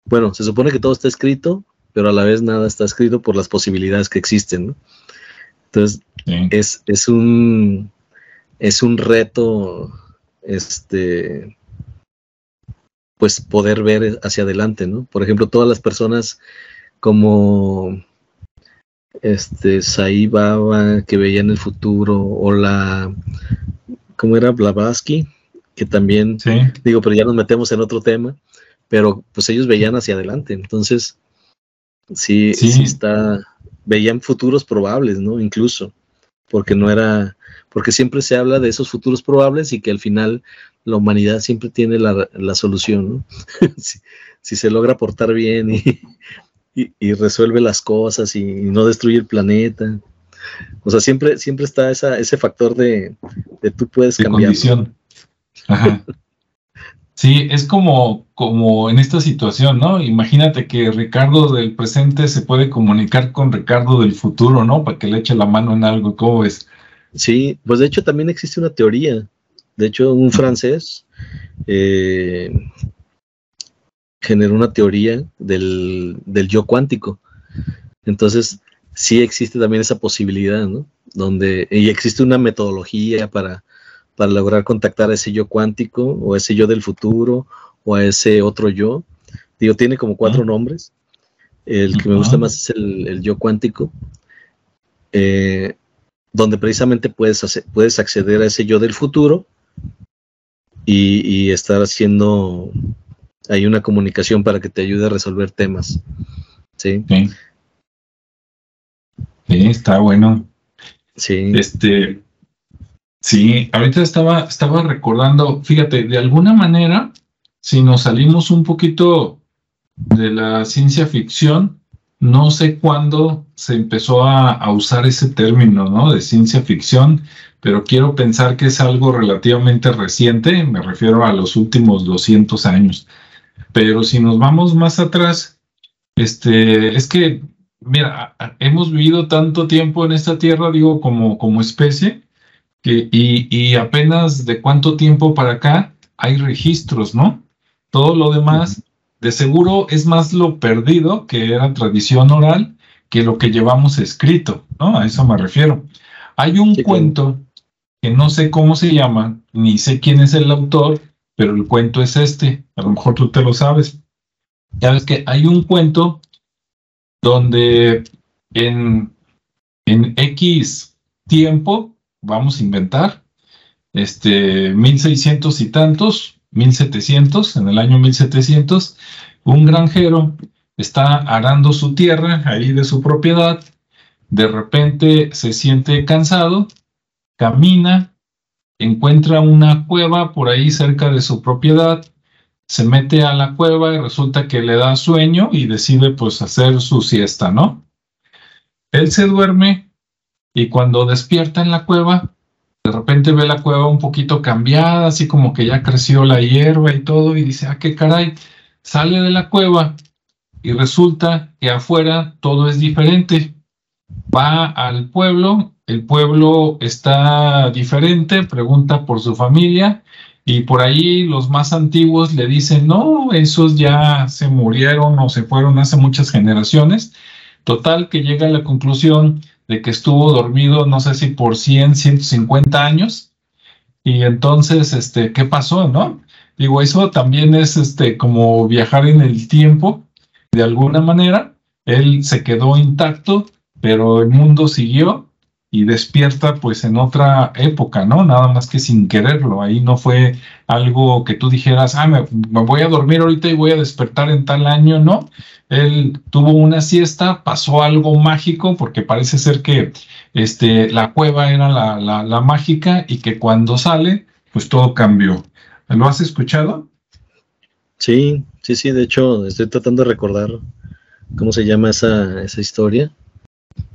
bueno, se supone que todo está escrito, pero a la vez nada está escrito por las posibilidades que existen, ¿no? Entonces, es, es, un, es un reto, este, pues poder ver hacia adelante, ¿no? Por ejemplo, todas las personas como este Sai Baba que veían el futuro o la ¿cómo era Blavatsky? que también digo, pero ya nos metemos en otro tema, pero pues ellos veían hacia adelante, entonces sí, sí, está veían futuros probables, ¿no? Incluso porque no era porque siempre se habla de esos futuros probables y que al final la humanidad siempre tiene la, la solución, ¿no? [laughs] si, si, se logra portar bien y, y, resuelve las cosas y, no destruye el planeta. O sea, siempre, siempre está esa, ese factor de, de tú puedes cambiar. Sí, es como, como en esta situación, ¿no? Imagínate que Ricardo del presente se puede comunicar con Ricardo del futuro, ¿no? Para que le eche la mano en algo, ¿cómo ves? Sí, pues de hecho también existe una teoría. De hecho, un francés eh, generó una teoría del, yo cuántico. Entonces, sí existe también esa posibilidad, ¿no? Donde, y existe una metodología para, para lograr contactar a ese yo cuántico, o a ese yo del futuro, o a ese otro yo. Digo, tiene como cuatro nombres. El que me gusta más es el, yo cuántico, eh, donde precisamente puedes, puedes acceder a ese yo del futuro y, y estar haciendo hay una comunicación para que te ayude a resolver temas. Sí. Sí, está bueno. Sí. Este, sí, ahorita estaba, estaba recordando, fíjate, de alguna manera, si nos salimos un poquito de la ciencia ficción, no sé cuándo se empezó a, usar ese término, ¿no? De ciencia ficción, pero quiero pensar que es algo relativamente reciente, me refiero a los últimos 200 años. Pero si nos vamos más atrás, este, es que, mira, hemos vivido tanto tiempo en esta tierra, digo, como, como especie, y, y apenas de cuánto tiempo para acá hay registros, ¿no? Todo lo demás, de seguro, es más lo perdido, que era tradición oral, que lo que llevamos escrito, ¿no? A eso me refiero. Hay un cuento que no sé cómo se llama, ni sé quién es el autor, pero el cuento es este, a lo mejor tú te lo sabes. Ya ves que hay un cuento donde en, en X tiempo, vamos a inventar, este, 1600 y tantos, 1700, en el año 1700, un granjero está arando su tierra ahí de su propiedad, de repente se siente cansado, camina encuentra una cueva por ahí cerca de su propiedad, se mete a la cueva y resulta que le da sueño y decide pues hacer su siesta, ¿no? Él se duerme y cuando despierta en la cueva, de repente ve la cueva un poquito cambiada, así como que ya creció la hierba y todo, y dice, ah, qué caray, sale de la cueva y resulta que afuera todo es diferente. Va al pueblo el pueblo está diferente, pregunta por su familia y por ahí los más antiguos le dicen, no, esos ya se murieron o se fueron hace muchas generaciones. Total que llega a la conclusión de que estuvo dormido, no sé si por 100, 150 años. Y entonces, este, ¿qué pasó, no? Digo, eso también es este, como viajar en el tiempo, de alguna manera. Él se quedó intacto, pero el mundo siguió y despierta pues en otra época, ¿no? Nada más que sin quererlo. Ahí no fue algo que tú dijeras, ah, me, voy a dormir ahorita y voy a despertar en tal año, ¿no? Él tuvo una siesta, pasó algo mágico, porque parece ser que este, la cueva era la, la, la mágica y que cuando sale, pues todo cambió. ¿Lo has escuchado? Sí, sí, sí, de hecho estoy tratando de recordar cómo se llama esa, esa historia,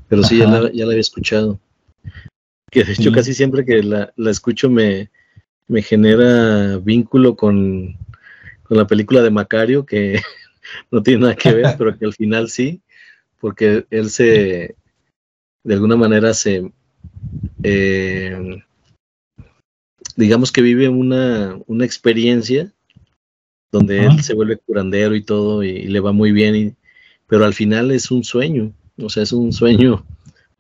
pero sí, ya la, ya la había escuchado que de hecho casi siempre que la, escucho me, me, genera vínculo con, con, la película de Macario, que [laughs] no tiene nada que ver, [laughs] pero que al final sí, porque él se, de alguna manera se, eh, digamos que vive una, una experiencia donde él se vuelve curandero y todo y, le va muy bien, pero al final es un sueño, o sea, es un sueño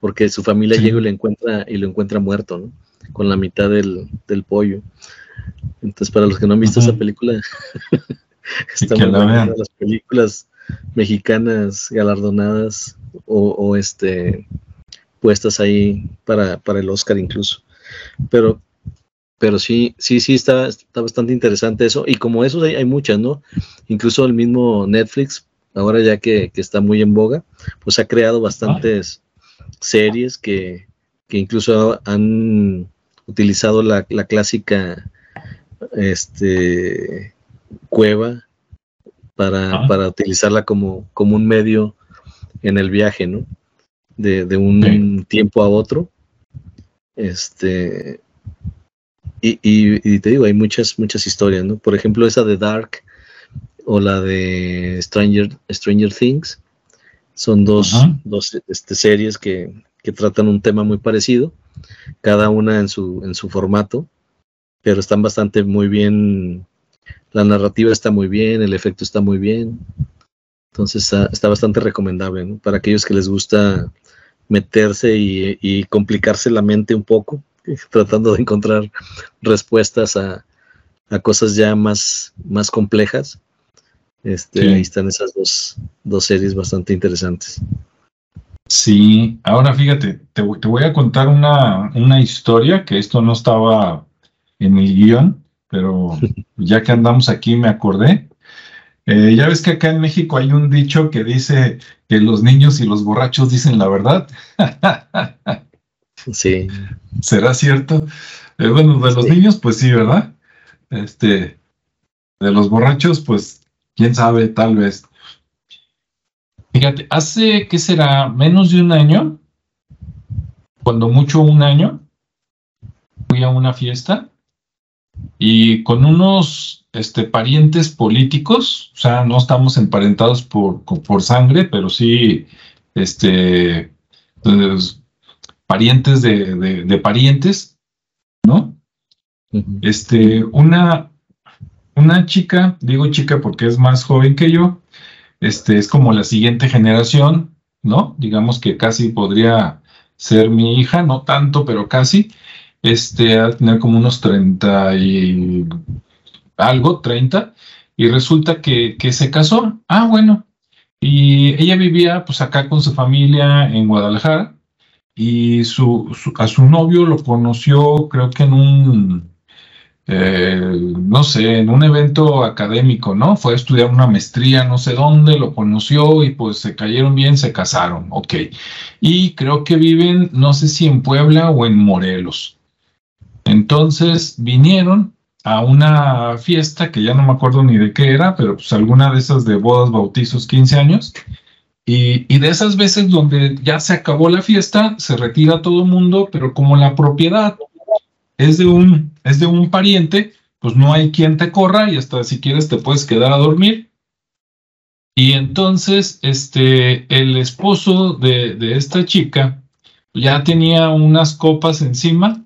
porque su familia llega y lo encuentra y lo encuentra muerto, ¿no? Con la mitad del, del pollo. Entonces, para los que no han visto esa película, [laughs] está muy las películas mexicanas galardonadas o, o, este puestas ahí para, para el Oscar incluso. Pero pero sí, sí, sí está, está bastante interesante eso. Y como eso hay, muchas, ¿no? Incluso el mismo Netflix, ahora ya que, está muy en boga, pues ha creado bastantes series que, incluso han utilizado la, clásica este, cueva para, para utilizarla como, como un medio en el viaje, ¿no? De, un tiempo a otro. Este, y, te digo, hay muchas, muchas historias, ¿no? Por ejemplo, esa de Dark o la de Stranger, Stranger Things. Son dos, este, series que, tratan un tema muy parecido, cada una en su, en su formato, pero están bastante muy bien, la narrativa está muy bien, el efecto está muy bien. Entonces está, bastante recomendable ¿no? para aquellos que les gusta meterse y, y complicarse la mente un poco [laughs] tratando de encontrar respuestas a, cosas ya más, más complejas. Este, Ahí están esas dos, dos, series bastante interesantes. Sí, ahora fíjate, te, voy a contar una, una, historia que esto no estaba en el guion, pero [laughs] ya que andamos aquí me acordé. Eh, ya ves que acá en México hay un dicho que dice que los niños y los borrachos dicen la verdad. Sí. [laughs] ¿Será cierto? Eh, bueno, de los niños, pues sí, ¿verdad? Este, de los borrachos, pues, quién sabe, tal vez. Fíjate, hace, ¿qué será? Menos de un año, cuando mucho un año, fui a una fiesta y con unos este, parientes políticos, o sea, no estamos emparentados por, por sangre, pero sí, este, pues, parientes de, parientes, ¿no? Este, una, una chica, digo chica porque es más joven que yo, este, es como la siguiente generación, ¿no? Digamos que casi podría ser mi hija, no tanto, pero casi, este, a tener como unos 30 y algo, 30, y resulta que, que se casó. Ah, bueno. Y ella vivía pues acá con su familia en Guadalajara y su, a su novio lo conoció creo que en un, no sé, en un evento académico, ¿no? Fue a estudiar una maestría, no sé dónde, lo conoció y pues se cayeron bien, se casaron, ok. Y creo que viven, no sé si en Puebla o en Morelos. Entonces vinieron a una fiesta que ya no me acuerdo ni de qué era, pero pues alguna de esas de bodas, bautizos, 15 años, y, de esas veces donde ya se acabó la fiesta, se retira todo el mundo, pero como la propiedad es de un, es de un pariente, pues no hay quien te corra y hasta si quieres te puedes quedar a dormir. Y entonces, este, el esposo de, de esta chica ya tenía unas copas encima,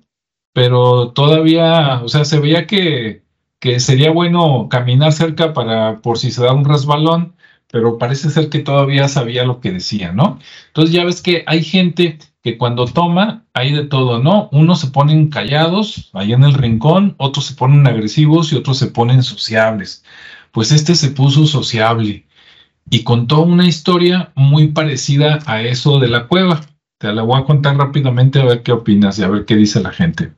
pero todavía, o sea, se veía que, que sería bueno caminar cerca para por si se da un resbalón, pero parece ser que todavía sabía lo que decía, ¿no? Entonces ya ves que hay gente que cuando toma hay de todo, ¿no? Unos se ponen callados ahí en el rincón, otros se ponen agresivos y otros se ponen sociables. Pues este se puso sociable y contó una historia muy parecida a eso de la cueva. Te la voy a contar rápidamente a ver qué opinas y a ver qué dice la gente.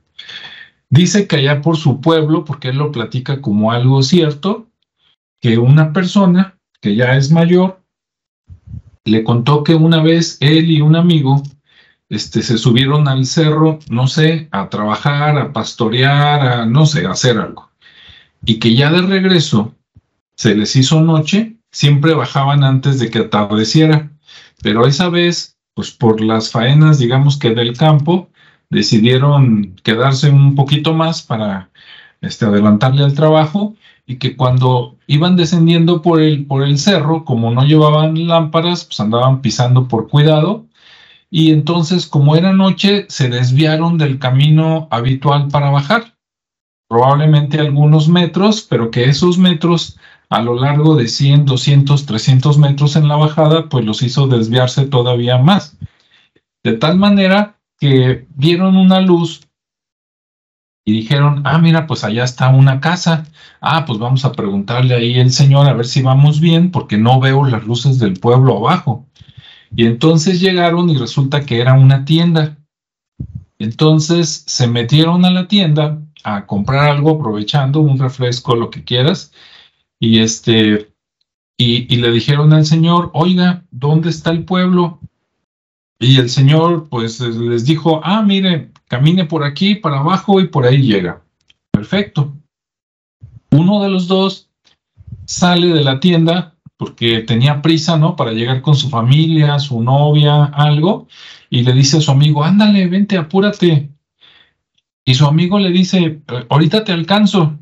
Dice que allá por su pueblo, porque él lo platica como algo cierto, que una persona que ya es mayor, le contó que una vez él y un amigo este, se subieron al cerro, no sé, a trabajar, a pastorear, a no sé, a hacer algo. Y que ya de regreso se les hizo noche, siempre bajaban antes de que atardeciera. Pero esa vez, pues por las faenas, digamos que del campo, decidieron quedarse un poquito más para este, adelantarle al trabajo y que cuando iban descendiendo por el, por el cerro, como no llevaban lámparas, pues andaban pisando por cuidado y entonces como era noche se desviaron del camino habitual para bajar, probablemente algunos metros, pero que esos metros a lo largo de 100, 200, 300 metros en la bajada, pues los hizo desviarse todavía más. De tal manera que vieron una luz y dijeron, ah, mira, pues allá está una casa. Ah, pues vamos a preguntarle ahí al señor a ver si vamos bien, porque no veo las luces del pueblo abajo. Y entonces llegaron y resulta que era una tienda. Entonces se metieron a la tienda a comprar algo aprovechando un refresco, lo que quieras. Y este, y, y le dijeron al señor, oiga, ¿dónde está el pueblo? Y el señor pues les dijo, ah, mire, camine por aquí, para abajo y por ahí llega. Perfecto. Uno de los dos sale de la tienda porque tenía prisa, ¿no? Para llegar con su familia, su novia, algo, y le dice a su amigo, ándale, vente, apúrate. Y su amigo le dice, ahorita te alcanzo.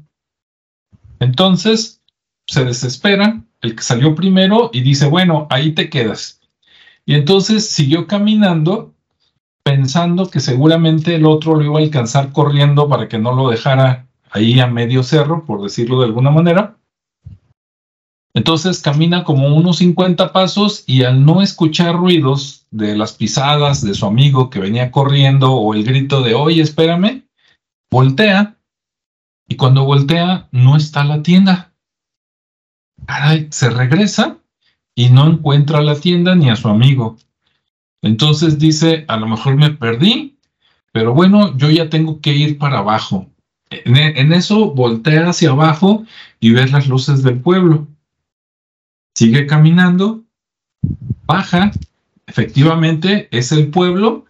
Entonces se desespera el que salió primero y dice, bueno, ahí te quedas. Y entonces siguió caminando pensando que seguramente el otro lo iba a alcanzar corriendo para que no lo dejara ahí a medio cerro, por decirlo de alguna manera. Entonces camina como unos 50 pasos y al no escuchar ruidos de las pisadas de su amigo que venía corriendo o el grito de, oye, espérame, voltea y cuando voltea no está la tienda. Caray, se regresa y no encuentra la tienda ni a su amigo. Entonces dice, a lo mejor me perdí, pero bueno, yo ya tengo que ir para abajo. En, en eso voltea hacia abajo y ve las luces del pueblo sigue caminando, baja, efectivamente es el pueblo,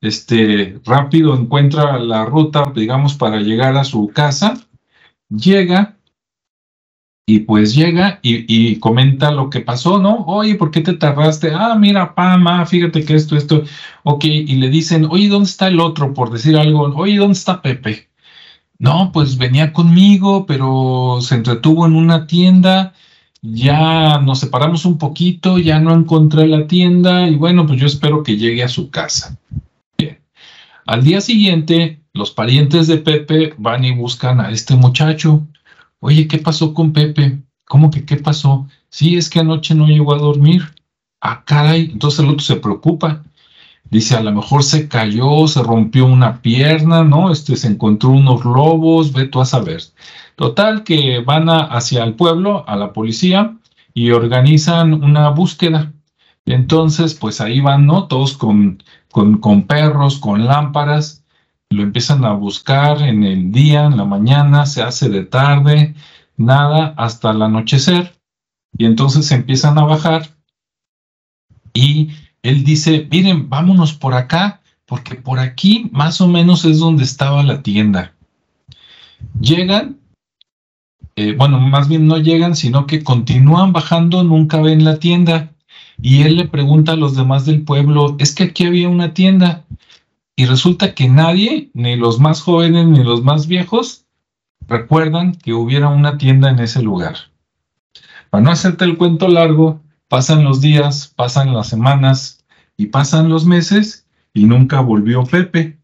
este, rápido encuentra la ruta, digamos, para llegar a su casa, llega y pues llega y, comenta lo que pasó, ¿no? Oye, ¿por qué te tardaste? Ah, mira, Pama, fíjate que esto, esto, ok, y le dicen, oye, ¿dónde está el otro? Por decir algo, oye, ¿dónde está Pepe? No, pues venía conmigo, pero se entretuvo en una tienda ya nos separamos un poquito, ya no encontré la tienda y bueno, pues yo espero que llegue a su casa. Bien. Al día siguiente, los parientes de Pepe van y buscan a este muchacho. Oye, ¿qué pasó con Pepe? ¿Cómo que qué pasó? Sí, es que anoche no llegó a dormir. Ah, caray, entonces el otro se preocupa. Dice, a lo mejor se cayó, se rompió una pierna, ¿no? Este, se encontró unos lobos, ve tú a saber. Total, que van hacia el pueblo, a la policía, y organizan una búsqueda. Entonces, pues ahí van, ¿no? Todos con, con, con perros, con lámparas, lo empiezan a buscar en el día, en la mañana, se hace de tarde, nada, hasta el anochecer. Y entonces empiezan a bajar y él dice, miren, vámonos por acá, porque por aquí más o menos es donde estaba la tienda. Llegan eh, bueno, más bien no llegan, sino que continúan bajando, nunca ven la tienda. Y él le pregunta a los demás del pueblo, es que aquí había una tienda. Y resulta que nadie, ni los más jóvenes ni los más viejos, recuerdan que hubiera una tienda en ese lugar. Para no hacerte el cuento largo, pasan los días, pasan las semanas y pasan los meses y nunca volvió Pepe.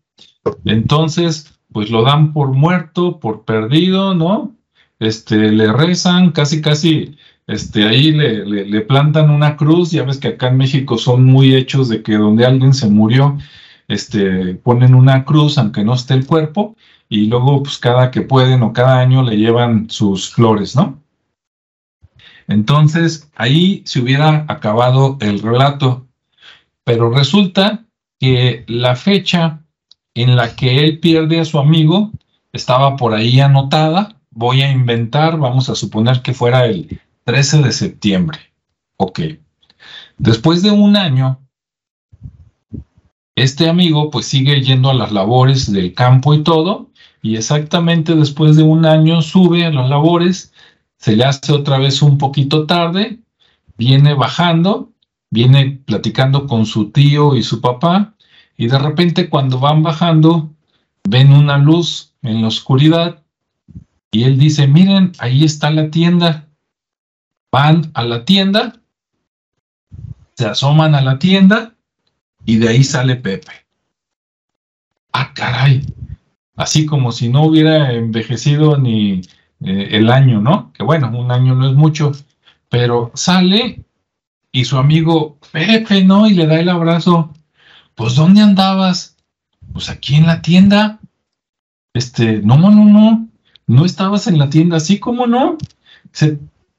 Entonces, pues lo dan por muerto, por perdido, ¿no? Este, le rezan, casi, casi, este, ahí le, le, plantan una cruz, ya ves que acá en México son muy hechos de que donde alguien se murió, este, ponen una cruz aunque no esté el cuerpo, y luego pues cada que pueden o cada año le llevan sus flores, ¿no? Entonces, ahí se hubiera acabado el relato, pero resulta que la fecha en la que él pierde a su amigo estaba por ahí anotada voy a inventar, vamos a suponer que fuera el 13 de septiembre. Ok. Después de un año, este amigo pues sigue yendo a las labores del campo y todo, y exactamente después de un año sube a las labores, se le hace otra vez un poquito tarde, viene bajando, viene platicando con su tío y su papá, y de repente cuando van bajando, ven una luz en la oscuridad y él dice, miren, ahí está la tienda. Van a la tienda, se asoman a la tienda y de ahí sale Pepe. Ah, caray. Así como si no hubiera envejecido ni eh, el año, ¿no? Que bueno, un año no es mucho, pero sale y su amigo Pepe, ¿no? Y le da el abrazo. Pues, ¿dónde andabas? Pues aquí en la tienda. Este, no, no, no, no estabas en la tienda, así como no.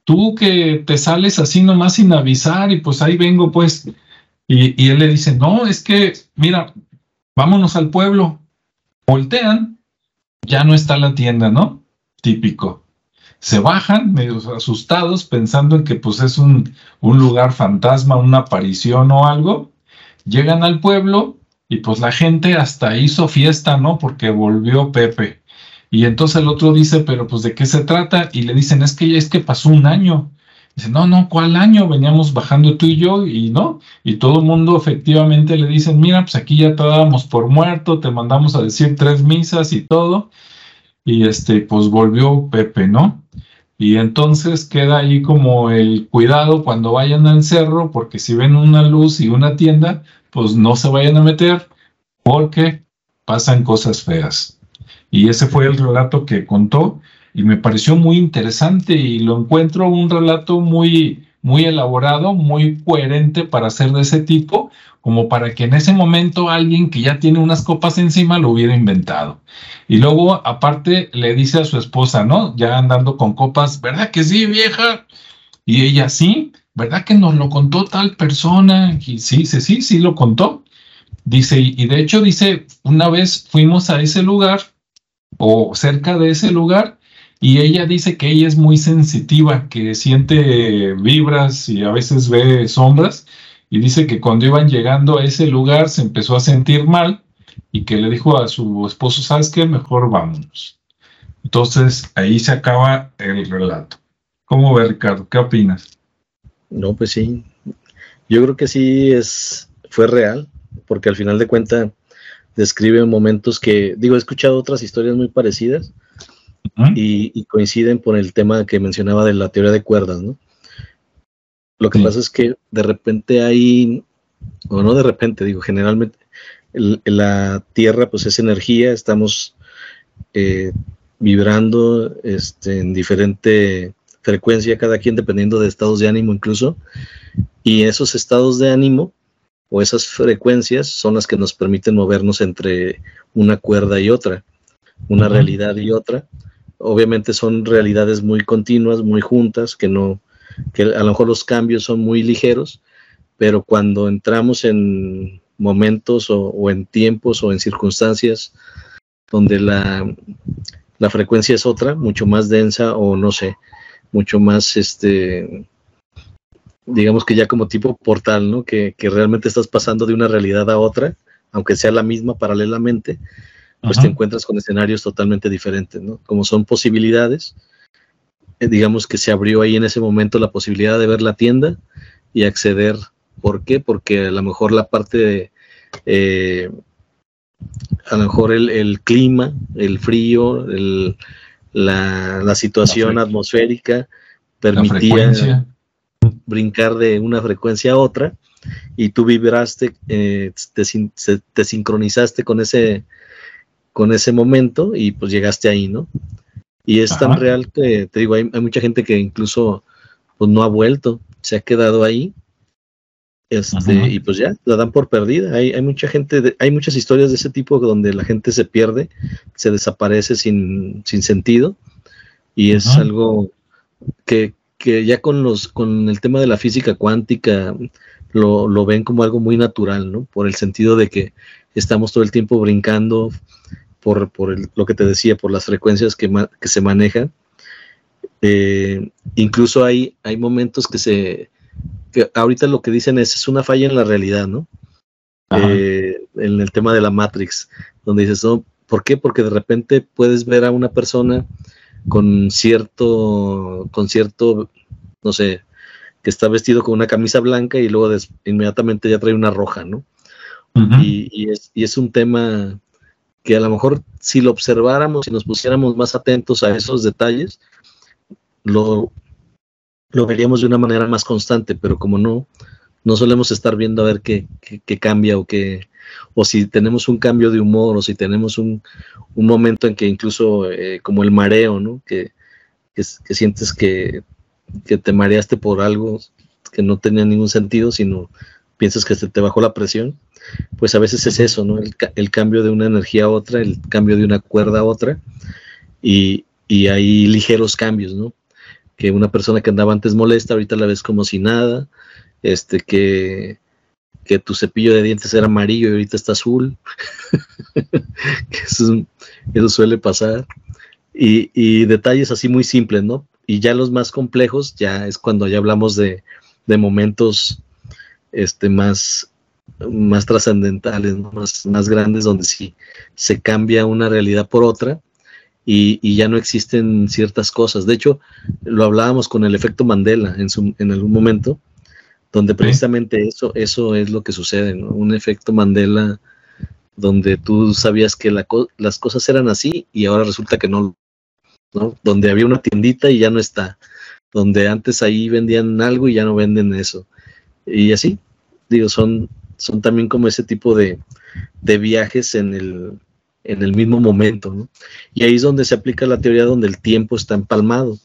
tú que te sales así nomás sin avisar y pues ahí vengo, pues. Y, y él le dice, no, es que, mira, vámonos al pueblo. Voltean, ya no está la tienda, ¿no? Típico se bajan medio asustados pensando en que pues es un, un, lugar fantasma, una aparición o algo, llegan al pueblo y pues la gente hasta hizo fiesta, ¿no? Porque volvió Pepe. Y entonces el otro dice, pero pues de qué se trata? Y le dicen, es que es que pasó un año. Dice, no, no, ¿cuál año? Veníamos bajando tú y yo y no. Y todo el mundo efectivamente le dicen, mira, pues aquí ya te dábamos por muerto, te mandamos a decir tres misas y todo. Y este, pues volvió Pepe, ¿no? Y entonces queda ahí como el cuidado cuando vayan al cerro, porque si ven una luz y una tienda, pues no se vayan a meter, porque pasan cosas feas. Y ese fue el relato que contó y me pareció muy interesante y lo encuentro un relato muy, muy elaborado, muy coherente para ser de ese tipo, como para que en ese momento alguien que ya tiene unas copas encima lo hubiera inventado. Y luego, aparte, le dice a su esposa, ¿no? Ya andando con copas, ¿verdad que sí, vieja? Y ella, sí, ¿verdad que nos lo contó tal persona? Y sí, sí, sí, sí lo contó. Dice, y de hecho dice, una vez fuimos a ese lugar o cerca de ese lugar y ella dice que ella es muy sensitiva, que siente vibras y a veces ve sombras y dice que cuando iban llegando a ese lugar se empezó a sentir mal y que le dijo a su esposo, ¿sabes qué? Mejor vámonos. Entonces ahí se acaba el relato. ¿Cómo ve Ricardo? ¿Qué opinas? No, pues sí. Yo creo que sí es, fue real, porque al final de cuentas describe momentos que, digo, he escuchado otras historias muy parecidas y, y, coinciden por el tema que mencionaba de la teoría de cuerdas, ¿no? Lo que pasa es que de repente hay, o no de repente, digo, generalmente la Tierra pues es energía, estamos eh, vibrando este, en diferente frecuencia cada quien dependiendo de estados de ánimo incluso, y esos estados de ánimo o esas frecuencias son las que nos permiten movernos entre una cuerda y otra, una realidad y otra. Obviamente son realidades muy continuas, muy juntas, que no, que a lo mejor los cambios son muy ligeros, pero cuando entramos en momentos o, en tiempos o en circunstancias donde la, la, frecuencia es otra, mucho más densa o no sé, mucho más, este, digamos que ya como tipo portal, ¿no? Que, que realmente estás pasando de una realidad a otra, aunque sea la misma paralelamente, pues te encuentras con escenarios totalmente diferentes, ¿no? Como son posibilidades, eh, digamos que se abrió ahí en ese momento la posibilidad de ver la tienda y acceder. ¿Por qué? Porque a lo mejor la parte de, eh, a lo mejor el, clima, el frío, la, situación atmosférica permitía brincar de una frecuencia a otra y tú vibraste, eh, te, te, sincronizaste con ese, con ese momento y pues llegaste ahí, ¿no? Y es tan real que, te digo, hay, mucha gente que incluso pues, no ha vuelto, se ha quedado ahí. Este, y pues ya, la dan por perdida. Hay, hay mucha gente, hay muchas historias de ese tipo donde la gente se pierde, se desaparece sin, sin sentido. Y es algo que, que, ya con los, con el tema de la física cuántica lo, lo ven como algo muy natural, ¿no? Por el sentido de que estamos todo el tiempo brincando por, lo que te decía, por las frecuencias que, se manejan. Eh, incluso hay, hay momentos que se, que ahorita lo que dicen es, es una falla en la realidad, ¿no? Eh, en el tema de la Matrix, donde dices, no, ¿por qué? Porque de repente puedes ver a una persona con cierto, con cierto, no sé, que está vestido con una camisa blanca y luego inmediatamente ya trae una roja, ¿no? y, es, y, es, un tema que a lo mejor si lo observáramos y nos pusiéramos más atentos a esos detalles, lo, lo veríamos de una manera más constante, pero como no, no solemos estar viendo a ver qué, qué, cambia o qué, o si tenemos un cambio de humor o si tenemos un, un momento en que incluso eh, como el mareo, ¿no? Que, que, sientes que, que, te mareaste por algo que no tenía ningún sentido, sino piensas que se te bajó la presión, pues a veces es eso, ¿no? El, el cambio de una energía a otra, el cambio de una cuerda a otra, y, y hay ligeros cambios, ¿no? Que una persona que andaba antes molesta, ahorita la ves como si nada, este, que, que tu cepillo de dientes era amarillo y ahorita está azul. [laughs] eso, eso, suele pasar. Y, detalles así muy simples, ¿no? Y ya los más complejos, ya es cuando ya hablamos de, de momentos este, más, más trascendentales, más, más grandes, donde sí se cambia una realidad por otra y, y, ya no existen ciertas cosas. De hecho, lo hablábamos con el efecto Mandela en, su, en algún momento, donde precisamente eso, eso es lo que sucede, ¿no? Un efecto Mandela donde tú sabías que la las cosas eran así y ahora resulta que no, ¿no? Donde había una tiendita y ya no está, donde antes ahí vendían algo y ya no venden eso. Y así, digo, son, son también como ese tipo de, de viajes en el, en el mismo momento, ¿no? Y ahí es donde se aplica la teoría donde el tiempo está empalmado,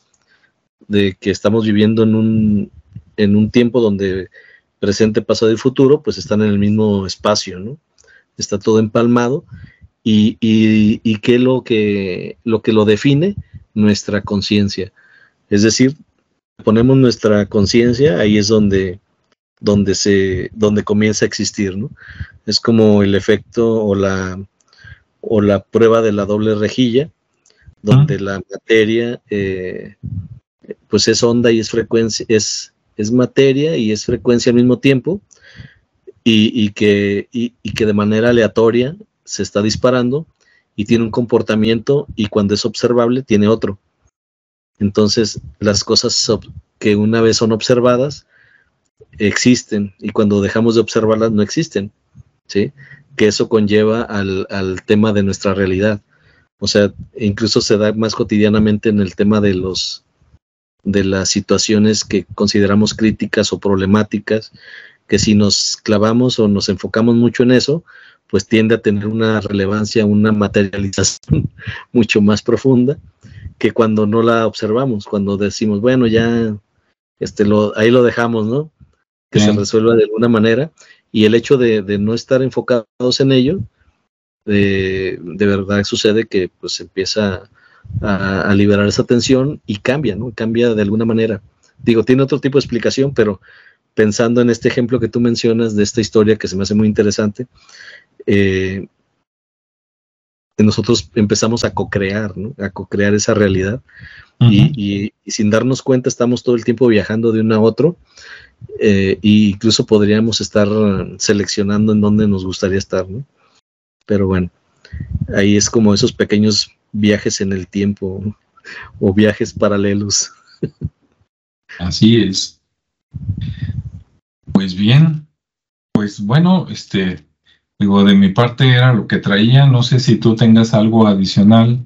de que estamos viviendo en un, en un tiempo donde presente, pasado y futuro, pues están en el mismo espacio, ¿no? Está todo empalmado y, y, y ¿qué lo que, lo que lo define? Nuestra conciencia. Es decir, ponemos nuestra conciencia, ahí es donde, donde, se, donde comienza a existir, ¿no? Es como el efecto o la, o la prueba de la doble rejilla, donde la materia eh, pues es onda y es frecuencia, es, es materia y es frecuencia al mismo tiempo, y, que, y, que de manera aleatoria se está disparando y tiene un comportamiento y cuando es observable tiene otro. Entonces, las cosas que una vez son observadas existen y cuando dejamos de observarlas no existen, ¿sí? Que eso conlleva al, al tema de nuestra realidad. O sea, incluso se da más cotidianamente en el tema de los de las situaciones que consideramos críticas o problemáticas, que si nos clavamos o nos enfocamos mucho en eso, pues tiende a tener una relevancia, una materialización [laughs] mucho más profunda que cuando no la observamos, cuando decimos, bueno, ya este, lo, ahí lo dejamos, ¿no? Que se resuelva de alguna manera. Y el hecho de, de no estar enfocados en ello, de, de verdad sucede que pues empieza a, liberar esa tensión y cambia, ¿no? Cambia de alguna manera. Digo, tiene otro tipo de explicación, pero pensando en este ejemplo que tú mencionas de esta historia que se me hace muy interesante, eh, nosotros empezamos a co-crear, ¿no? A co-crear esa realidad y, sin darnos cuenta estamos todo el tiempo viajando de uno a otro e incluso podríamos estar seleccionando en dónde nos gustaría estar, ¿no? Pero bueno, ahí es como esos pequeños viajes en el tiempo o viajes paralelos. Así es. Pues bien, pues bueno, este, digo, de mi parte era lo que traía, no sé si tú tengas algo adicional.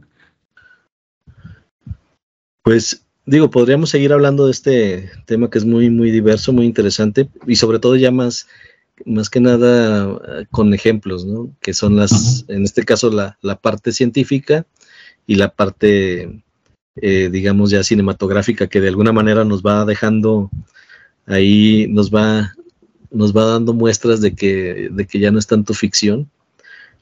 Pues digo, podríamos seguir hablando de este tema que es muy, muy diverso, muy interesante y sobre todo ya más, más que nada con ejemplos, ¿no? Que son las, en este caso, la, la parte científica y la parte, eh, digamos, ya cinematográfica que de alguna manera nos va dejando ahí, nos va, nos va dando muestras de que, de que ya no es tanto ficción,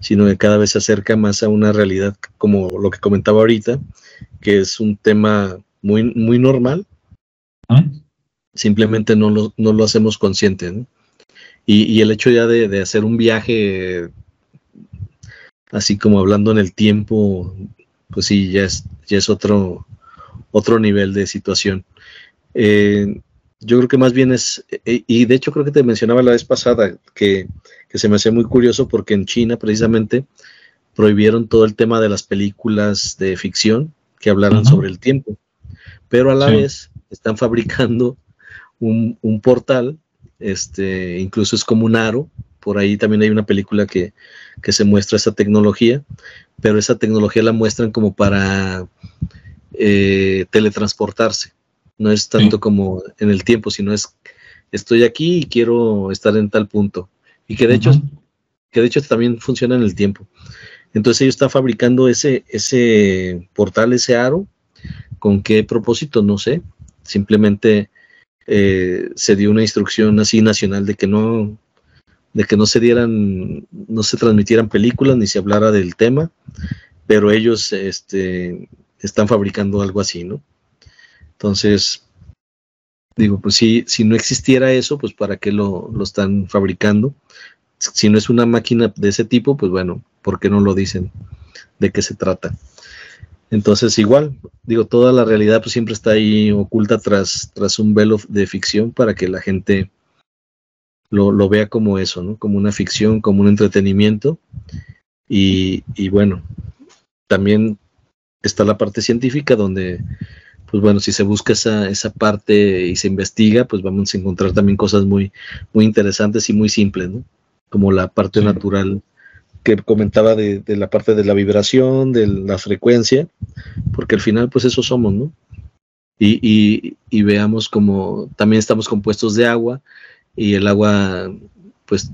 sino que cada vez se acerca más a una realidad como lo que comentaba ahorita, que es un tema muy, muy normal. ¿Ah? Simplemente no lo, no lo hacemos consciente. Y, y, el hecho ya de, de, hacer un viaje, así como hablando en el tiempo, pues sí, ya es, ya es otro, otro nivel de situación. Eh, yo creo que más bien es, eh, y de hecho creo que te mencionaba la vez pasada que, se me hacía muy curioso porque en China precisamente prohibieron todo el tema de las películas de ficción que hablaran sobre el tiempo, pero a la vez están fabricando un, un, portal, este, incluso es como un aro por ahí también hay una película que, se muestra esa tecnología, pero esa tecnología la muestran como para eh, teletransportarse. No es tanto como en el tiempo, sino es estoy aquí y quiero estar en tal punto. Y que de hecho, que de hecho también funciona en el tiempo. Entonces ellos están fabricando ese, ese portal, ese aro, ¿con qué propósito? No sé. Simplemente eh, se dio una instrucción así nacional de que no, de que no se dieran, no se transmitieran películas ni se hablara del tema, pero ellos este, están fabricando algo así, ¿no? Entonces, digo, pues si, si no existiera eso, pues para qué lo, lo están fabricando. Si no es una máquina de ese tipo, pues bueno, ¿por qué no lo dicen? ¿De qué se trata? Entonces, igual, digo, toda la realidad pues siempre está ahí oculta tras, tras un velo de ficción para que la gente lo, lo vea como eso, ¿no? Como una ficción, como un entretenimiento. Y, y bueno, también está la parte científica donde, pues bueno, si se busca esa, esa parte y se investiga, pues vamos a encontrar también cosas muy, muy interesantes y muy simples, ¿no? Como la parte natural que comentaba de, la parte de la vibración, de la frecuencia, porque al final pues eso somos, ¿no? Y, y, veamos como también estamos compuestos de agua y el agua pues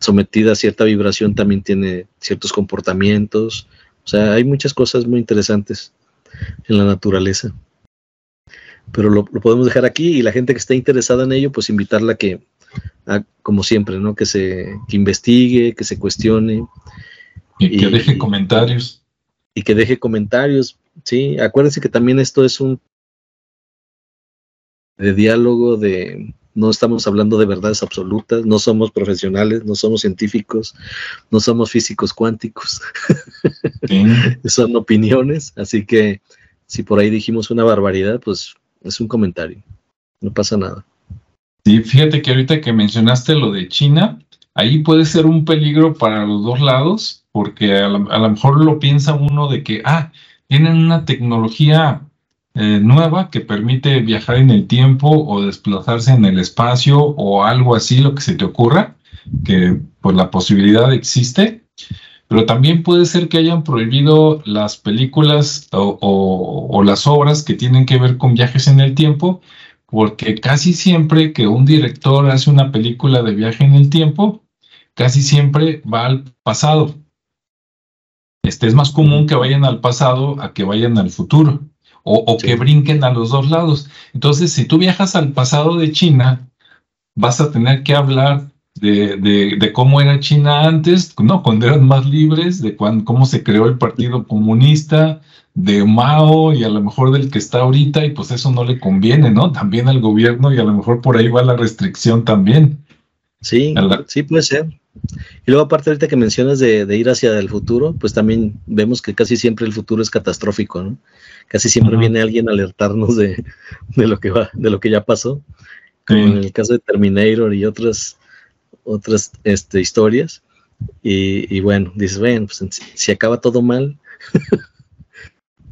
sometida a cierta vibración también tiene ciertos comportamientos, o sea, hay muchas cosas muy interesantes en la naturaleza. Pero lo, lo podemos dejar aquí y la gente que esté interesada en ello, pues invitarla a que, como siempre, ¿no? Que se investigue, que se cuestione. Y, que deje comentarios. Y que deje comentarios, sí. Acuérdense que también esto es un de diálogo, de no estamos hablando de verdades absolutas, no somos profesionales, no somos científicos, no somos físicos cuánticos. [laughs] Son opiniones, así que si por ahí dijimos una barbaridad, pues es un comentario, no pasa nada. Sí, fíjate que ahorita que mencionaste lo de China, ahí puede ser un peligro para los dos lados, porque a, lo mejor lo piensa uno de que, ah, tienen una tecnología eh, nueva que permite viajar en el tiempo o desplazarse en el espacio o algo así, lo que se te ocurra, que pues la posibilidad existe, pero también puede ser que hayan prohibido las películas o las obras que tienen que ver con viajes en el tiempo porque casi siempre que un director hace una película de viaje en el tiempo, casi siempre va al pasado. Este es más común que vayan al pasado a que vayan al futuro o, que brinquen a los dos lados. Entonces, si tú viajas al pasado de China, vas a tener que hablar de, cómo era China antes, no, cuando eran más libres, de cómo se creó el Partido Comunista, de Mao y a lo mejor del que está ahorita y pues eso no le conviene, ¿no? También al gobierno y a lo mejor por ahí va la restricción también. Sí, sí puede ser. Y luego aparte ahorita que mencionas de, ir hacia el futuro, pues también vemos que casi siempre el futuro es catastrófico, ¿no? Casi siempre viene alguien a alertarnos de, lo que va, de lo que ya pasó, como en el caso de Terminator y otras, otras este, historias. Y, bueno, dices, bueno, pues si acaba todo mal, [laughs]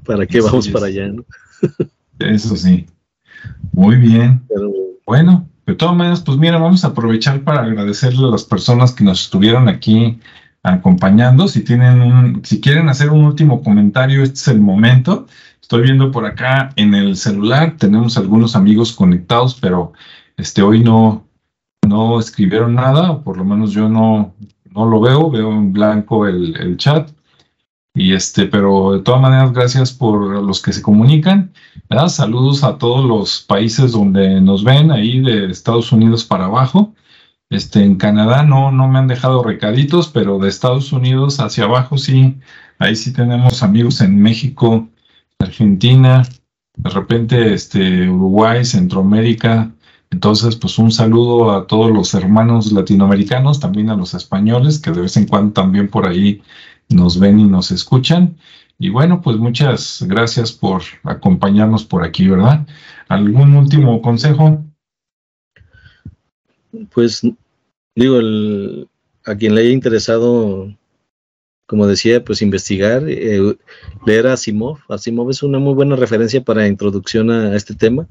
¿Para qué vamos para allá? [laughs] Eso sí. Muy bien. Bueno, de todas maneras, pues mira, vamos a aprovechar para agradecerle a las personas que nos estuvieron aquí acompañando. Si tienen un, si quieren hacer un último comentario, este es el momento. Estoy viendo por acá en el celular, tenemos algunos amigos conectados, pero este hoy no, no escribieron nada, o por lo menos yo no, no lo veo, veo en blanco el, el chat. Y este, pero de todas maneras, gracias por los que se comunican. Saludos a todos los países donde nos ven, ahí de Estados Unidos para abajo. Este, en Canadá no, no me han dejado recaditos, pero de Estados Unidos hacia abajo sí, ahí sí tenemos amigos en México, Argentina, de repente este, Uruguay, Centroamérica. Entonces, pues un saludo a todos los hermanos latinoamericanos, también a los españoles, que de vez en cuando también por ahí nos ven y nos escuchan. Y bueno, pues muchas gracias por acompañarnos por aquí, ¿verdad? ¿Algún último consejo? Pues digo, a quien le haya interesado, como decía, pues investigar, eh, leer a Asimov. Asimov es una muy buena referencia para introducción a, este tema.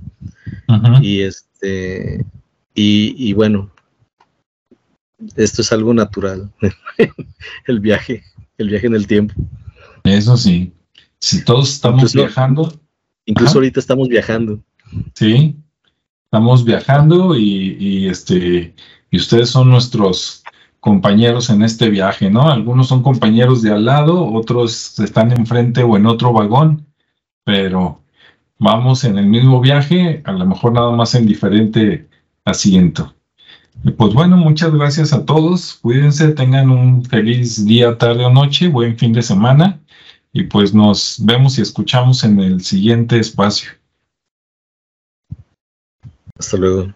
Y este, y, y bueno, esto es algo natural, [laughs] el viaje, el viaje en el tiempo. Eso sí, si todos estamos viajando. Incluso ahorita estamos viajando. Sí, estamos viajando y, y, este y ustedes son nuestros compañeros en este viaje, ¿no? Algunos son compañeros de al lado, otros están enfrente o en otro vagón, pero vamos en el mismo viaje, a lo mejor nada más en diferente asiento. Pues bueno, muchas gracias a todos. Cuídense, tengan un feliz día, tarde o noche, buen fin de semana y pues nos vemos y escuchamos en el siguiente espacio. Hasta luego.